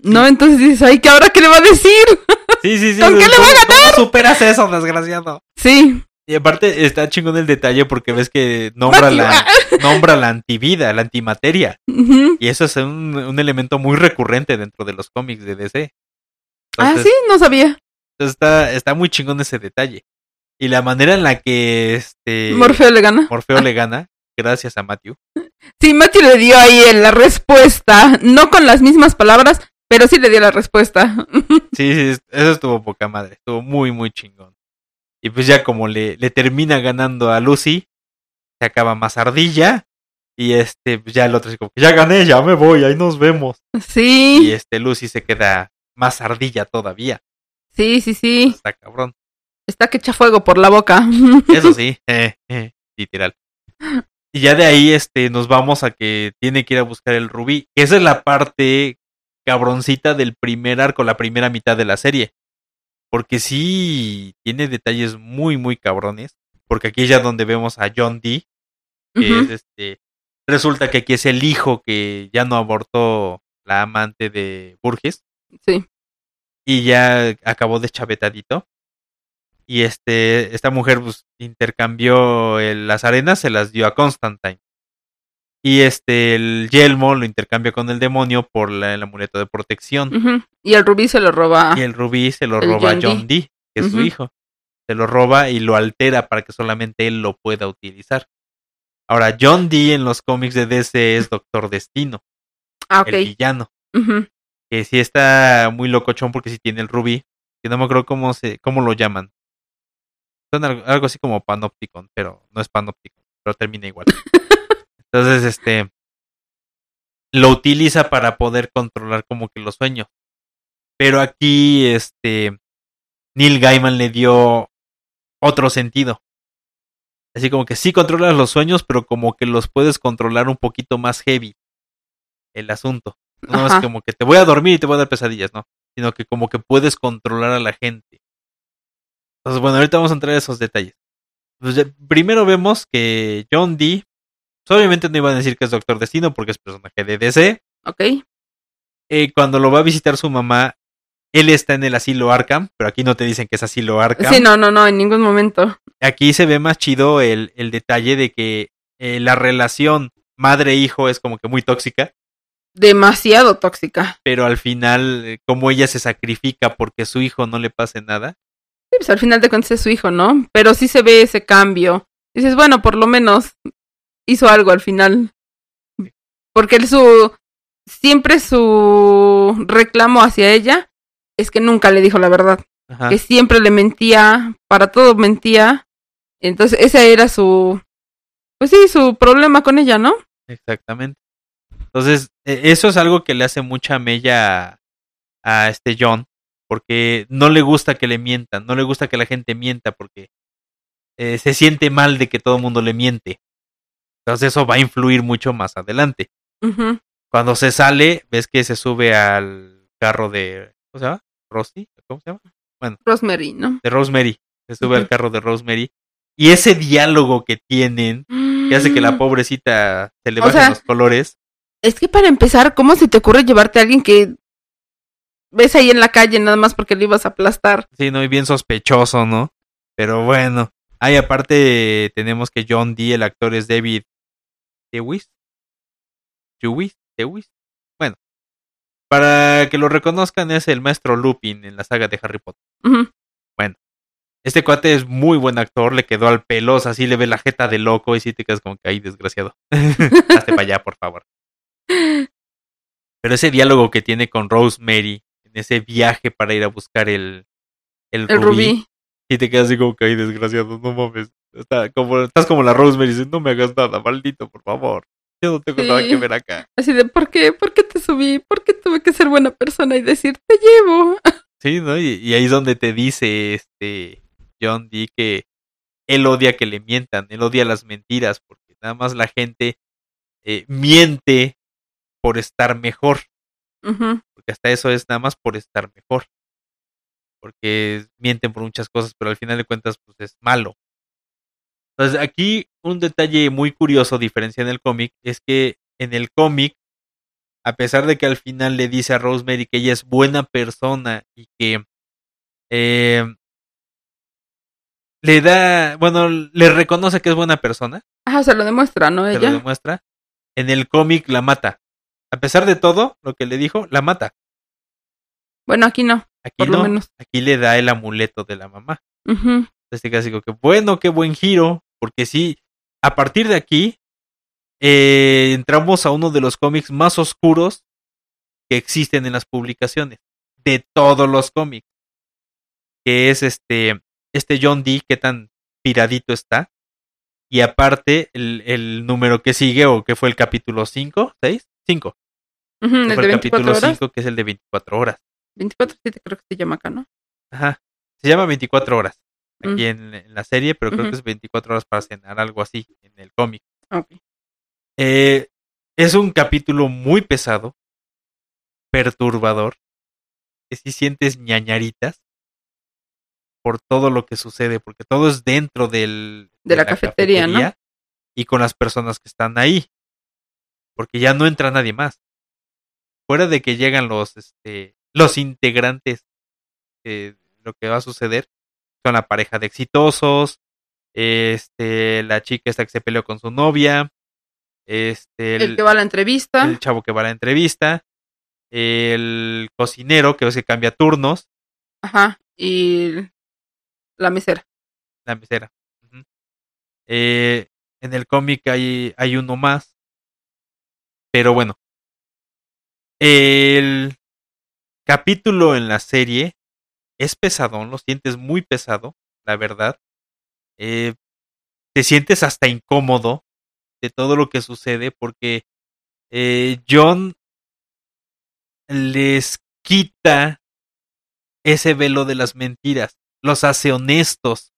¿No? Entonces dices, ay, ¿qué ahora qué le va a decir? Sí, sí, sí. ¿Con qué le ¿cómo- va a ¿Cómo superas eso, desgraciado? Sí. Y aparte está chingón el detalle porque ves que nombra la, nombra la antivida, la antimateria. Y eso es un, un elemento muy recurrente dentro de los cómics de DC. Ah, sí, no sabía. Está, está muy chingón ese detalle. Y la manera en la que este Morfeo le gana. Morfeo le gana, gracias a Matthew. Sí, Matthew le dio ahí la respuesta. No con las mismas palabras, pero sí le dio la respuesta. Sí, sí, eso estuvo poca madre. Estuvo muy, muy chingón. Y pues ya como le, le termina ganando a Lucy, se acaba más ardilla. Y este, pues ya el otro así como, ya gané, ya me voy, ahí nos vemos. Y Sí, este Lucy se queda más ardilla todavía. Sí, sí, sí. Está cabrón. Está que echa fuego por la boca. Eso sí, eh, eh, literal. Y ya de ahí este nos vamos a que tiene que ir a buscar el rubí. Que esa es la parte cabroncita del primer arco, la primera mitad de la serie. Porque sí tiene detalles muy, muy cabrones. Porque aquí es ya donde vemos a John Dee, que es este. Resulta que aquí es el hijo que ya no abortó la amante de Burgess. Sí. Y ya acabó de chavetadito. Y este, esta mujer pues, intercambió el- las arenas, se las dio a Constantine. Y este, el yelmo lo intercambia con el demonio por la- el amuleto de protección. Y el rubí se lo roba. Y el rubí se lo roba a John John Dee, que es su hijo. Se lo roba y lo altera para que solamente él lo pueda utilizar. Ahora, John Dee en los cómics de DC es Doctor Destino, Ah, ok. el villano. Que sí está muy locochón porque sí tiene el rubí. Que no me acuerdo cómo, se, cómo lo llaman. Son algo, algo así como Panopticon, pero no es Panopticon, pero termina igual. Entonces, este. Lo utiliza para poder controlar como que los sueños. Pero aquí, este. Neil Gaiman le dio otro sentido. Así como que sí controlas los sueños, pero como que los puedes controlar un poquito más heavy. El asunto. No es como que te voy a dormir y te voy a dar pesadillas, no. Sino que como que puedes controlar a la gente. Entonces, bueno, ahorita vamos a entrar a esos detalles. Pues, primero vemos que John Dee, pues, obviamente no iban a decir que es Doctor Destino porque es personaje de DC. Ok. Eh, cuando lo va a visitar su mamá, él está en el asilo Arkham, pero aquí no te dicen que es asilo Arkham. Sí, no, no, no, en ningún momento. Aquí se ve más chido el, el detalle de que eh, la relación madre-hijo es como que muy tóxica, Demasiado tóxica. pero al final, eh, como ella se sacrifica porque su hijo no le pase nada. Sí, pues al final de cuentas es su hijo, ¿no? Pero sí se ve ese cambio. Dices, bueno, por lo menos hizo algo al final. Porque él su. Siempre su reclamo hacia ella es que nunca le dijo la verdad. Ajá. Que siempre le mentía, para todo mentía. Entonces, ese era su. Pues sí, su problema con ella, ¿no? Exactamente. Entonces, eh, eso es algo que le hace mucha mella a, a este John, porque no le gusta que le mientan, no le gusta que la gente mienta, porque eh, se siente mal de que todo el mundo le miente. Entonces, eso va a influir mucho más adelante. Cuando se sale, ves que se sube al carro de. ¿Cómo se llama? ¿Rosy? ¿Cómo se llama? Rosemary, ¿no? De Rosemary. Se sube al carro de Rosemary. Y ese diálogo que tienen, que hace que la pobrecita se le bajen los colores. Es que para empezar, ¿cómo se te ocurre llevarte a alguien que ves ahí en la calle nada más porque le ibas a aplastar? Sí, no, y bien sospechoso, ¿no? Pero bueno. Ahí aparte tenemos que John Dee, el actor, es David Lewis. Lewis, Lewis. Bueno, para que lo reconozcan es el maestro Lupin en la saga de Harry Potter. Ujú. Este cuate es muy buen actor, le quedó al pelos, así le ve la jeta de loco y sí te quedas como que ahí desgraciado. Hazte para allá, por favor. Pero ese diálogo que tiene con Rosemary en ese viaje para ir a buscar el, el, El rubí, rubí. y te quedas así como que ahí desgraciado, no mames. Está como, estás como la Rosemary, dices, no me hagas nada, maldito, por favor. Yo no tengo nada que ver acá. Así de, ¿por qué? ¿Por qué te subí? ¿Por qué tuve que ser buena persona y decir, te llevo? Sí, ¿no? Y, y ahí es donde te dice este John Dee que él odia que le mientan, él odia las mentiras, porque nada más la gente eh, miente por estar mejor, porque hasta eso es nada más por estar mejor. Porque mienten por muchas cosas, pero al final de cuentas pues es malo. Entonces aquí un detalle muy curioso, diferencia en el cómic, es que en el cómic, a pesar de que al final le dice a Rosemary que ella es buena persona y que eh, le da, bueno, le reconoce que es buena persona, Ajá, se lo demuestra, ¿no? se lo Ella. demuestra, en el cómic la mata. A pesar de todo lo que le dijo, la mata. Bueno, aquí no. Aquí Por lo no, menos. aquí le da el amuleto de la mamá. Ujú. Este clásico que bueno, qué buen giro, porque sí, a partir de aquí eh, entramos a uno de los cómics más oscuros que existen en las publicaciones, de todos los cómics, que es este, este John Dee, que tan piradito está, y aparte el, el número que sigue, o que fue el capítulo 5, 6, 5, Ujú, que El de el 24 capítulo horas. 5, que es el de 24 horas. 24, sí, creo que se llama acá, ¿no? Ajá, se llama 24 horas aquí Mm. en, en la serie, pero creo Ujú. que es 24 horas para cenar, algo así, en el cómic. Ok. Eh, es un capítulo muy pesado, perturbador, que si sientes ñañaritas por todo lo que sucede, porque todo es dentro del, De la cafetería, ¿no? Y con las personas que están ahí, porque ya no entra nadie más. Fuera de que llegan los, este, los integrantes, eh, lo que va a suceder son la pareja de exitosos, este, la chica esta que se peleó con su novia, Este, El, que va a la entrevista. el chavo que va a la entrevista, el cocinero que ves que cambia turnos, Ajá. Y la mesera. la mesera. Eh, en el cómic hay, hay uno más. Pero bueno. El capítulo en la serie es pesadón, lo sientes muy pesado, la verdad. Eh, te sientes hasta incómodo de todo lo que sucede porque eh, John les quita ese velo de las mentiras, los hace honestos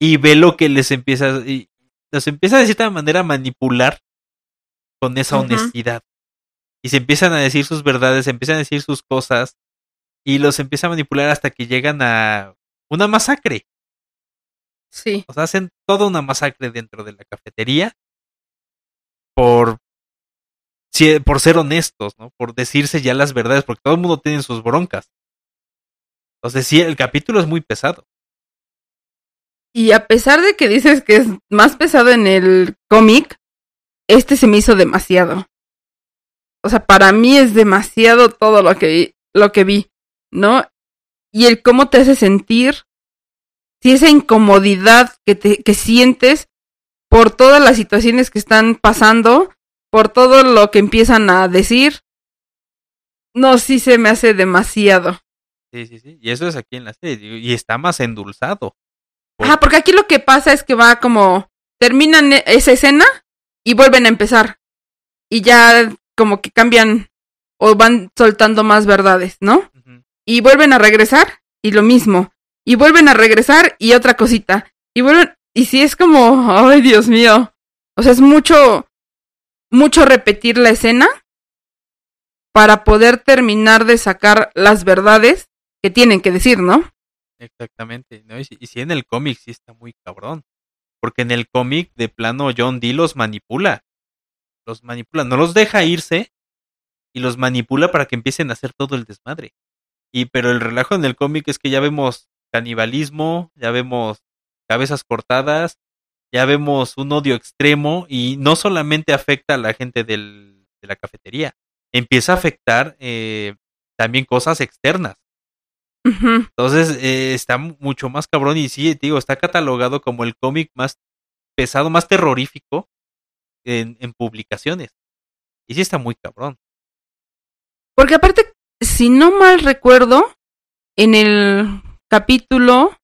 y ve lo que les empieza y los empieza de cierta manera a manipular con esa honestidad y se empiezan a decir sus verdades, se empiezan a decir sus cosas y los empieza a manipular hasta que llegan a una masacre. Sí. O sea, hacen toda una masacre dentro de la cafetería por, por ser honestos, ¿no? Por decirse ya las verdades, porque todo el mundo tiene sus broncas. Entonces, sí, el capítulo es muy pesado. Y a pesar de que dices que es más pesado en el cómic, este se me hizo demasiado. O sea, para mí es demasiado todo lo que, lo que vi, ¿no? Y el cómo te hace sentir, si esa incomodidad que, te, que sientes por todas las situaciones que están pasando, por todo lo que empiezan a decir, no, sí se me hace demasiado. Sí, sí, sí. Y eso es aquí en la serie. Y está más endulzado. Por- Ajá, porque aquí lo que pasa es que va como terminan e- esa escena y vuelven a empezar. Y ya como que cambian o van soltando más verdades, ¿no? Y vuelven a regresar y lo mismo. Y vuelven a regresar y otra cosita. Y vuelven y sí es como, ay, Dios mío. O sea, es mucho mucho repetir la escena para poder terminar de sacar las verdades que tienen que decir, ¿no? Exactamente. ¿no? Y, si, y si en el cómic sí está muy cabrón. Porque en el cómic, de plano, John Dee los manipula. Los manipula. No los deja irse y los manipula para que empiecen a hacer todo el desmadre. Y pero el relajo en el cómic es que ya vemos canibalismo, ya vemos cabezas cortadas, ya vemos un odio extremo y no solamente afecta a la gente del- de la cafetería, empieza a afectar eh, también cosas externas. Entonces eh, está mu- mucho más cabrón y sí, te digo, está catalogado como el cómic más pesado, más terrorífico en, en publicaciones. Y sí está muy cabrón. Porque aparte, si no mal recuerdo, en el capítulo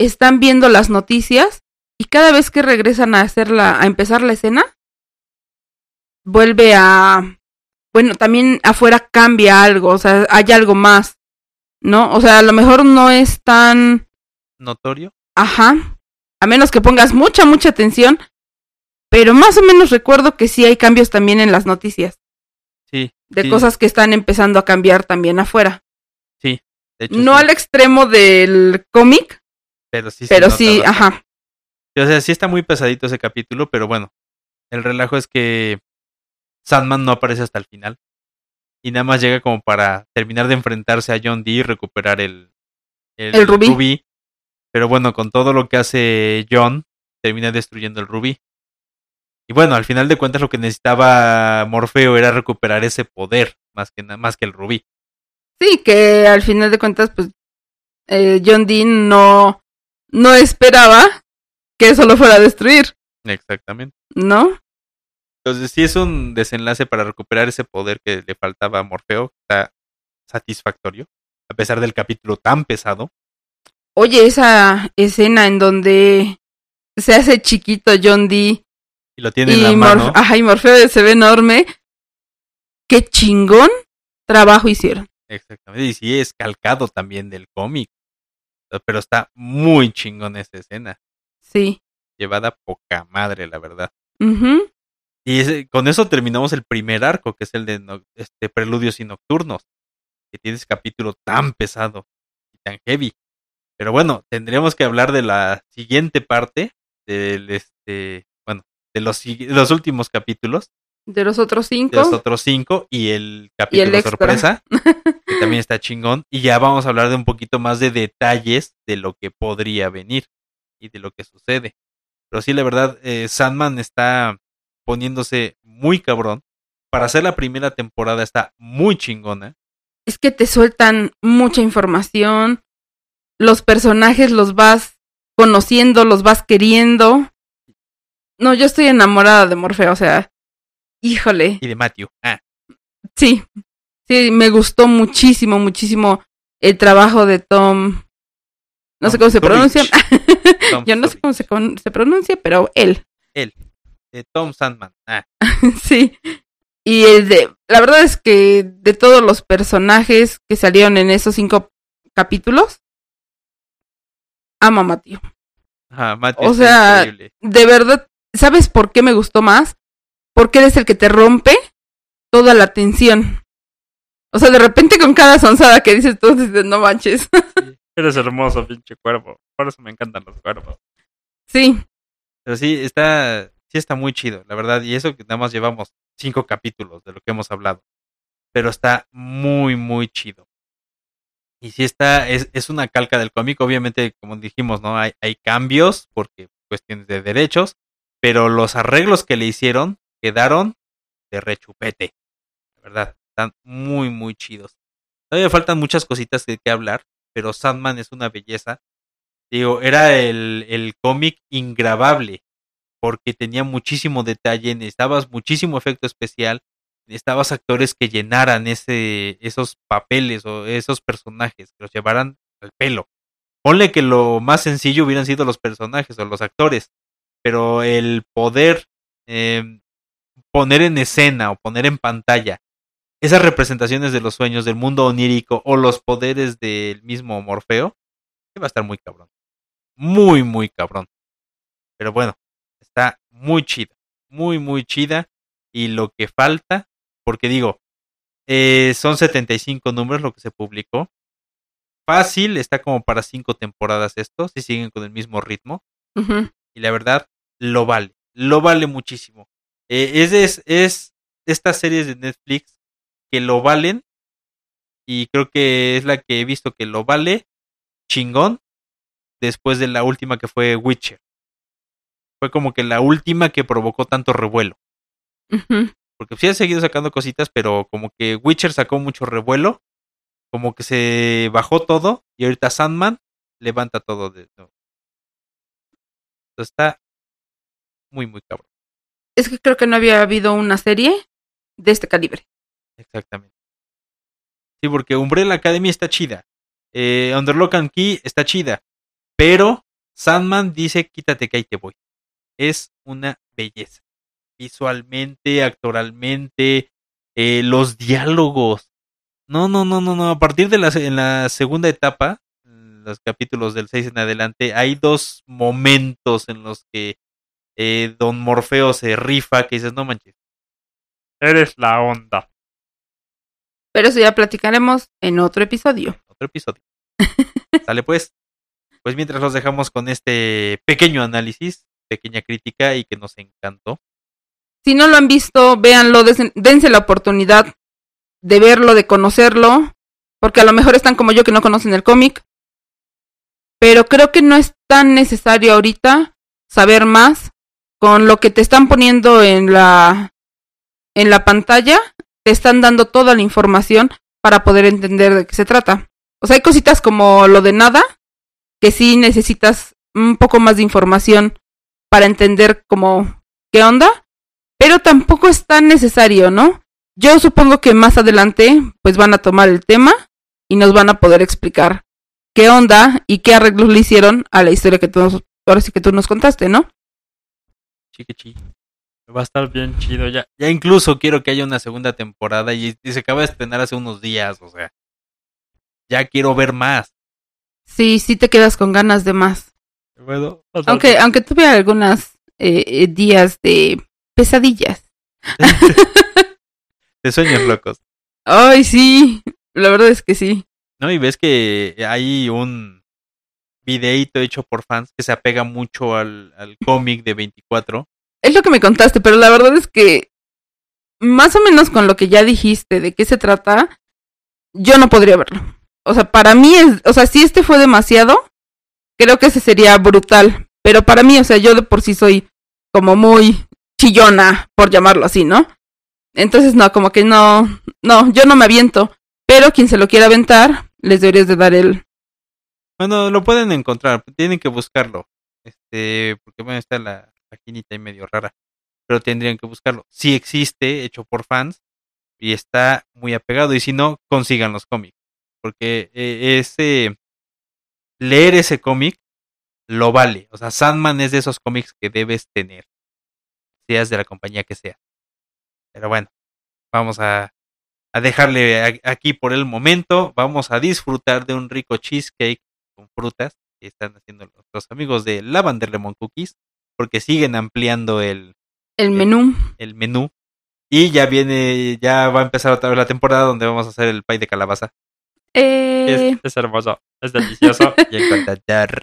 están viendo las noticias y cada vez que regresan a hacer la, a empezar la escena, vuelve a bueno, también afuera cambia algo, o sea, hay algo más, ¿no? O sea, a lo mejor no es tan Notorio. ajá, a menos que pongas mucha, mucha atención, pero más o menos recuerdo que sí hay cambios también en las noticias, Sí. de sí, cosas que están empezando a cambiar también afuera. de hecho, No sí, al extremo del cómic, pero sí. pero sí, bastante. ajá. O sea, sí está muy pesadito ese capítulo, pero bueno. El relajo es que Sandman no aparece hasta el final. Y nada más llega como para terminar de enfrentarse a John Dee y recuperar el, El rubí. Pero bueno, con todo lo que hace John, termina destruyendo el rubí. Y bueno, al final de cuentas lo que necesitaba Morfeo era recuperar ese poder, más que, más que el rubí. Sí, que al final de cuentas, pues, eh, John Dean no, no esperaba que eso lo fuera a destruir, Exactamente. ¿no? Entonces sí es un desenlace para recuperar ese poder que le faltaba a Morfeo. Está satisfactorio. A pesar del capítulo tan pesado. Oye, esa escena en donde se hace chiquito John Dee Y lo tiene en la y, mano. Morf- ajá, y Morfeo se ve enorme, qué chingón trabajo hicieron. Exactamente. Y sí es calcado también del cómic. Pero está muy chingón esa escena. Sí. Llevada poca madre, la verdad. Ujú. Y con eso terminamos el primer arco, que es el de no- este, Preludios y Nocturnos. Que tiene ese capítulo tan pesado y tan heavy. Pero bueno, tendríamos que hablar de la siguiente parte. Del este. Bueno, de los, de últimos capítulos. De los otros De cinco. los otros cinco. Y el capítulo extra. sorpresa. Que también está chingón. Y ya vamos a hablar de un poquito más de detalles de lo que podría venir. Y de lo que sucede. Pero sí, la verdad, eh, Sandman está poniéndose muy cabrón. Para hacer la primera temporada está muy chingona. Es que te sueltan mucha información. Los personajes los vas conociendo, los vas queriendo. No, yo estoy enamorada de Morfeo, o sea, híjole. Y de Matthew. Ah. Sí, sí, me gustó muchísimo, muchísimo el trabajo de Tom. No sé cómo se pronuncia. Yo no sé cómo se, se, pronuncia, pero él. Él. De Tom Sandman. Ah. sí. Y el de, la verdad es que de todos los personajes que salieron en esos cinco capítulos, amo a Matthew. Ajá, o sea, de verdad, ¿sabes por qué me gustó más? Porque eres el que te rompe toda la tensión. O sea, de repente con cada sonzada que dices tú, dices, no manches. eres hermoso, pinche cuervo. Por eso me encantan los cuervos. Sí. Pero sí, está, sí está muy chido, la verdad. Y eso que nada más llevamos cinco capítulos de lo que hemos hablado. Pero está muy, muy chido. Y sí está, es, es una calca del cómic. Obviamente, como dijimos, ¿no? Hay, hay cambios porque cuestiones de derechos. Pero los arreglos que le hicieron quedaron de rechupete. La verdad, están muy, muy chidos. Todavía faltan muchas cositas de que hablar, pero Sandman es una belleza. Digo, era el, el cómic ingrabable, porque tenía muchísimo detalle, necesitabas muchísimo efecto especial, necesitabas actores que llenaran ese, esos papeles o esos personajes, que los llevaran al pelo. Ponle que lo más sencillo hubieran sido los personajes o los actores, pero el poder eh, poner en escena o poner en pantalla esas representaciones de los sueños del mundo onírico o los poderes del mismo Morfeo, va a estar muy cabrón. Muy, muy cabrón. Pero bueno, está muy chida. Muy, muy chida. Y lo que falta, porque digo, eh, son 75 números lo que se publicó. Fácil, está como para cinco temporadas esto, si siguen con el mismo ritmo. Y la verdad, lo vale. Lo vale muchísimo. Eh, es, es, estas series de Netflix que lo valen y creo que es la que he visto que lo vale chingón después de la última que fue Witcher. Fue como que la última que provocó tanto revuelo. Porque sí han seguido sacando cositas, pero como que Witcher sacó mucho revuelo, como que se bajó todo y ahorita Sandman levanta todo de nuevo. Entonces está muy, muy cabrón es que creo que no había habido una serie de este calibre. Exactamente. Sí, porque Umbrella Academy está chida. Eh, Underlock and Key está chida. Pero Sandman dice, quítate que ahí te voy. Es una belleza. Visualmente, actoralmente, eh, los diálogos. No, no, no, no, no. A partir de la, en la segunda etapa, los capítulos del 6 en adelante, hay dos momentos en los que eh, Don Morfeo se rifa, que dices, no manches, eres la onda. Pero eso ya platicaremos en otro episodio. Otro episodio. Sale pues. Pues mientras los dejamos con este pequeño análisis, pequeña crítica y que nos encantó. Si no lo han visto, véanlo, dense la oportunidad de verlo, de conocerlo, porque a lo mejor están como yo que no conocen el cómic. Pero creo que no es tan necesario ahorita saber más con lo que te están poniendo en la en la pantalla, te están dando toda la información para poder entender de qué se trata. O sea, hay cositas como lo de nada, que sí necesitas un poco más de información para entender cómo qué onda, pero tampoco es tan necesario, ¿no? Yo supongo que más adelante pues van a tomar el tema y nos van a poder explicar qué onda y qué arreglos le hicieron a la historia que tú, ahora sí que tú nos contaste, ¿no? chiquichi. Va a estar bien chido. Ya, ya incluso quiero que haya una segunda temporada y, se acaba de estrenar hace unos días, o sea. Ya quiero ver más. Sí, sí te quedas con ganas de más. Bueno, aunque, aunque tuve algunas eh, eh, días de pesadillas. de sueños locos. Ay, sí. La verdad es que sí. No, y ves que hay un videíto hecho por fans que se apega mucho al, al cómic de 24. Es lo que me contaste, pero la verdad es que más o menos con lo que ya dijiste de qué se trata, yo no podría verlo. O sea, para mí es, o sea, si este fue demasiado, creo que ese sería brutal. Pero para mí, o sea, yo de por sí soy como muy chillona, por llamarlo así, ¿no? Entonces, no, como que no, no, yo no me aviento. Pero quien se lo quiera aventar, les deberías de dar el... Bueno, lo pueden encontrar, tienen que buscarlo. Este, porque bueno, está la paginita ahí medio rara. Pero tendrían que buscarlo. Si existe, hecho por fans, y está muy apegado. Y si no, consigan los cómics. Porque eh, ese leer ese cómic lo vale. O sea, Sandman es de esos cómics que debes tener. Seas de la compañía que sea. Pero bueno, vamos a, a dejarle aquí por el momento. Vamos a disfrutar de un rico cheesecake con frutas que están haciendo los amigos de Lavender Lemon Cookies. Porque siguen ampliando el, el menú. El, menú. Y ya viene, ya va a empezar otra vez la temporada donde vamos a hacer el pay de calabaza. Eh... Es, hermoso, es delicioso y encantador.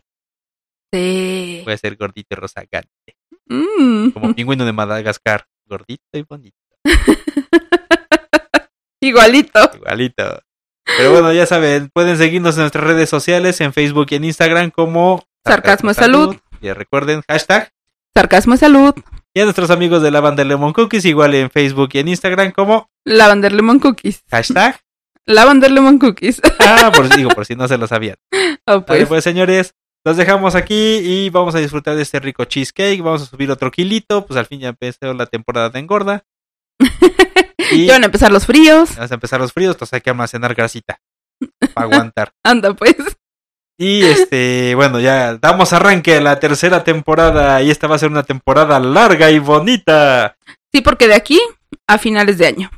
Sí. Puede ser gordito y rozagante. Mm. Como pingüino de Madagascar. Gordito y bonito. Igualito. Igualito. Pero bueno, ya saben, pueden seguirnos en nuestras redes sociales, en Facebook y en Instagram como Sarcasmo, Salud. Y recuerden, hashtag Sarcasmo Salud. Y a nuestros amigos de Lavender Lemon Cookies, igual en Facebook y en Instagram como Lavender Lemon Cookies. Hashtag Lavender Lemon Cookies. Ah, por, digo, por si no se lo sabían. Oh, pues. pues señores, los dejamos aquí y vamos a disfrutar de este rico cheesecake. Vamos a subir otro kilito, pues al fin ya empezó la temporada de engorda. y ya van a empezar los fríos. Van a empezar los fríos, entonces hay que almacenar grasita para aguantar. Anda, pues. Y este, bueno, ya damos arranque a la tercera temporada y esta va a ser una temporada larga y bonita. Sí, porque de aquí a finales de año.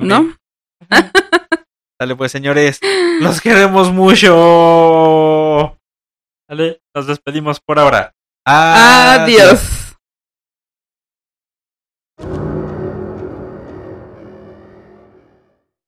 ¿No? Dale pues, señores, los queremos mucho. Dale, nos despedimos por ahora. Adiós.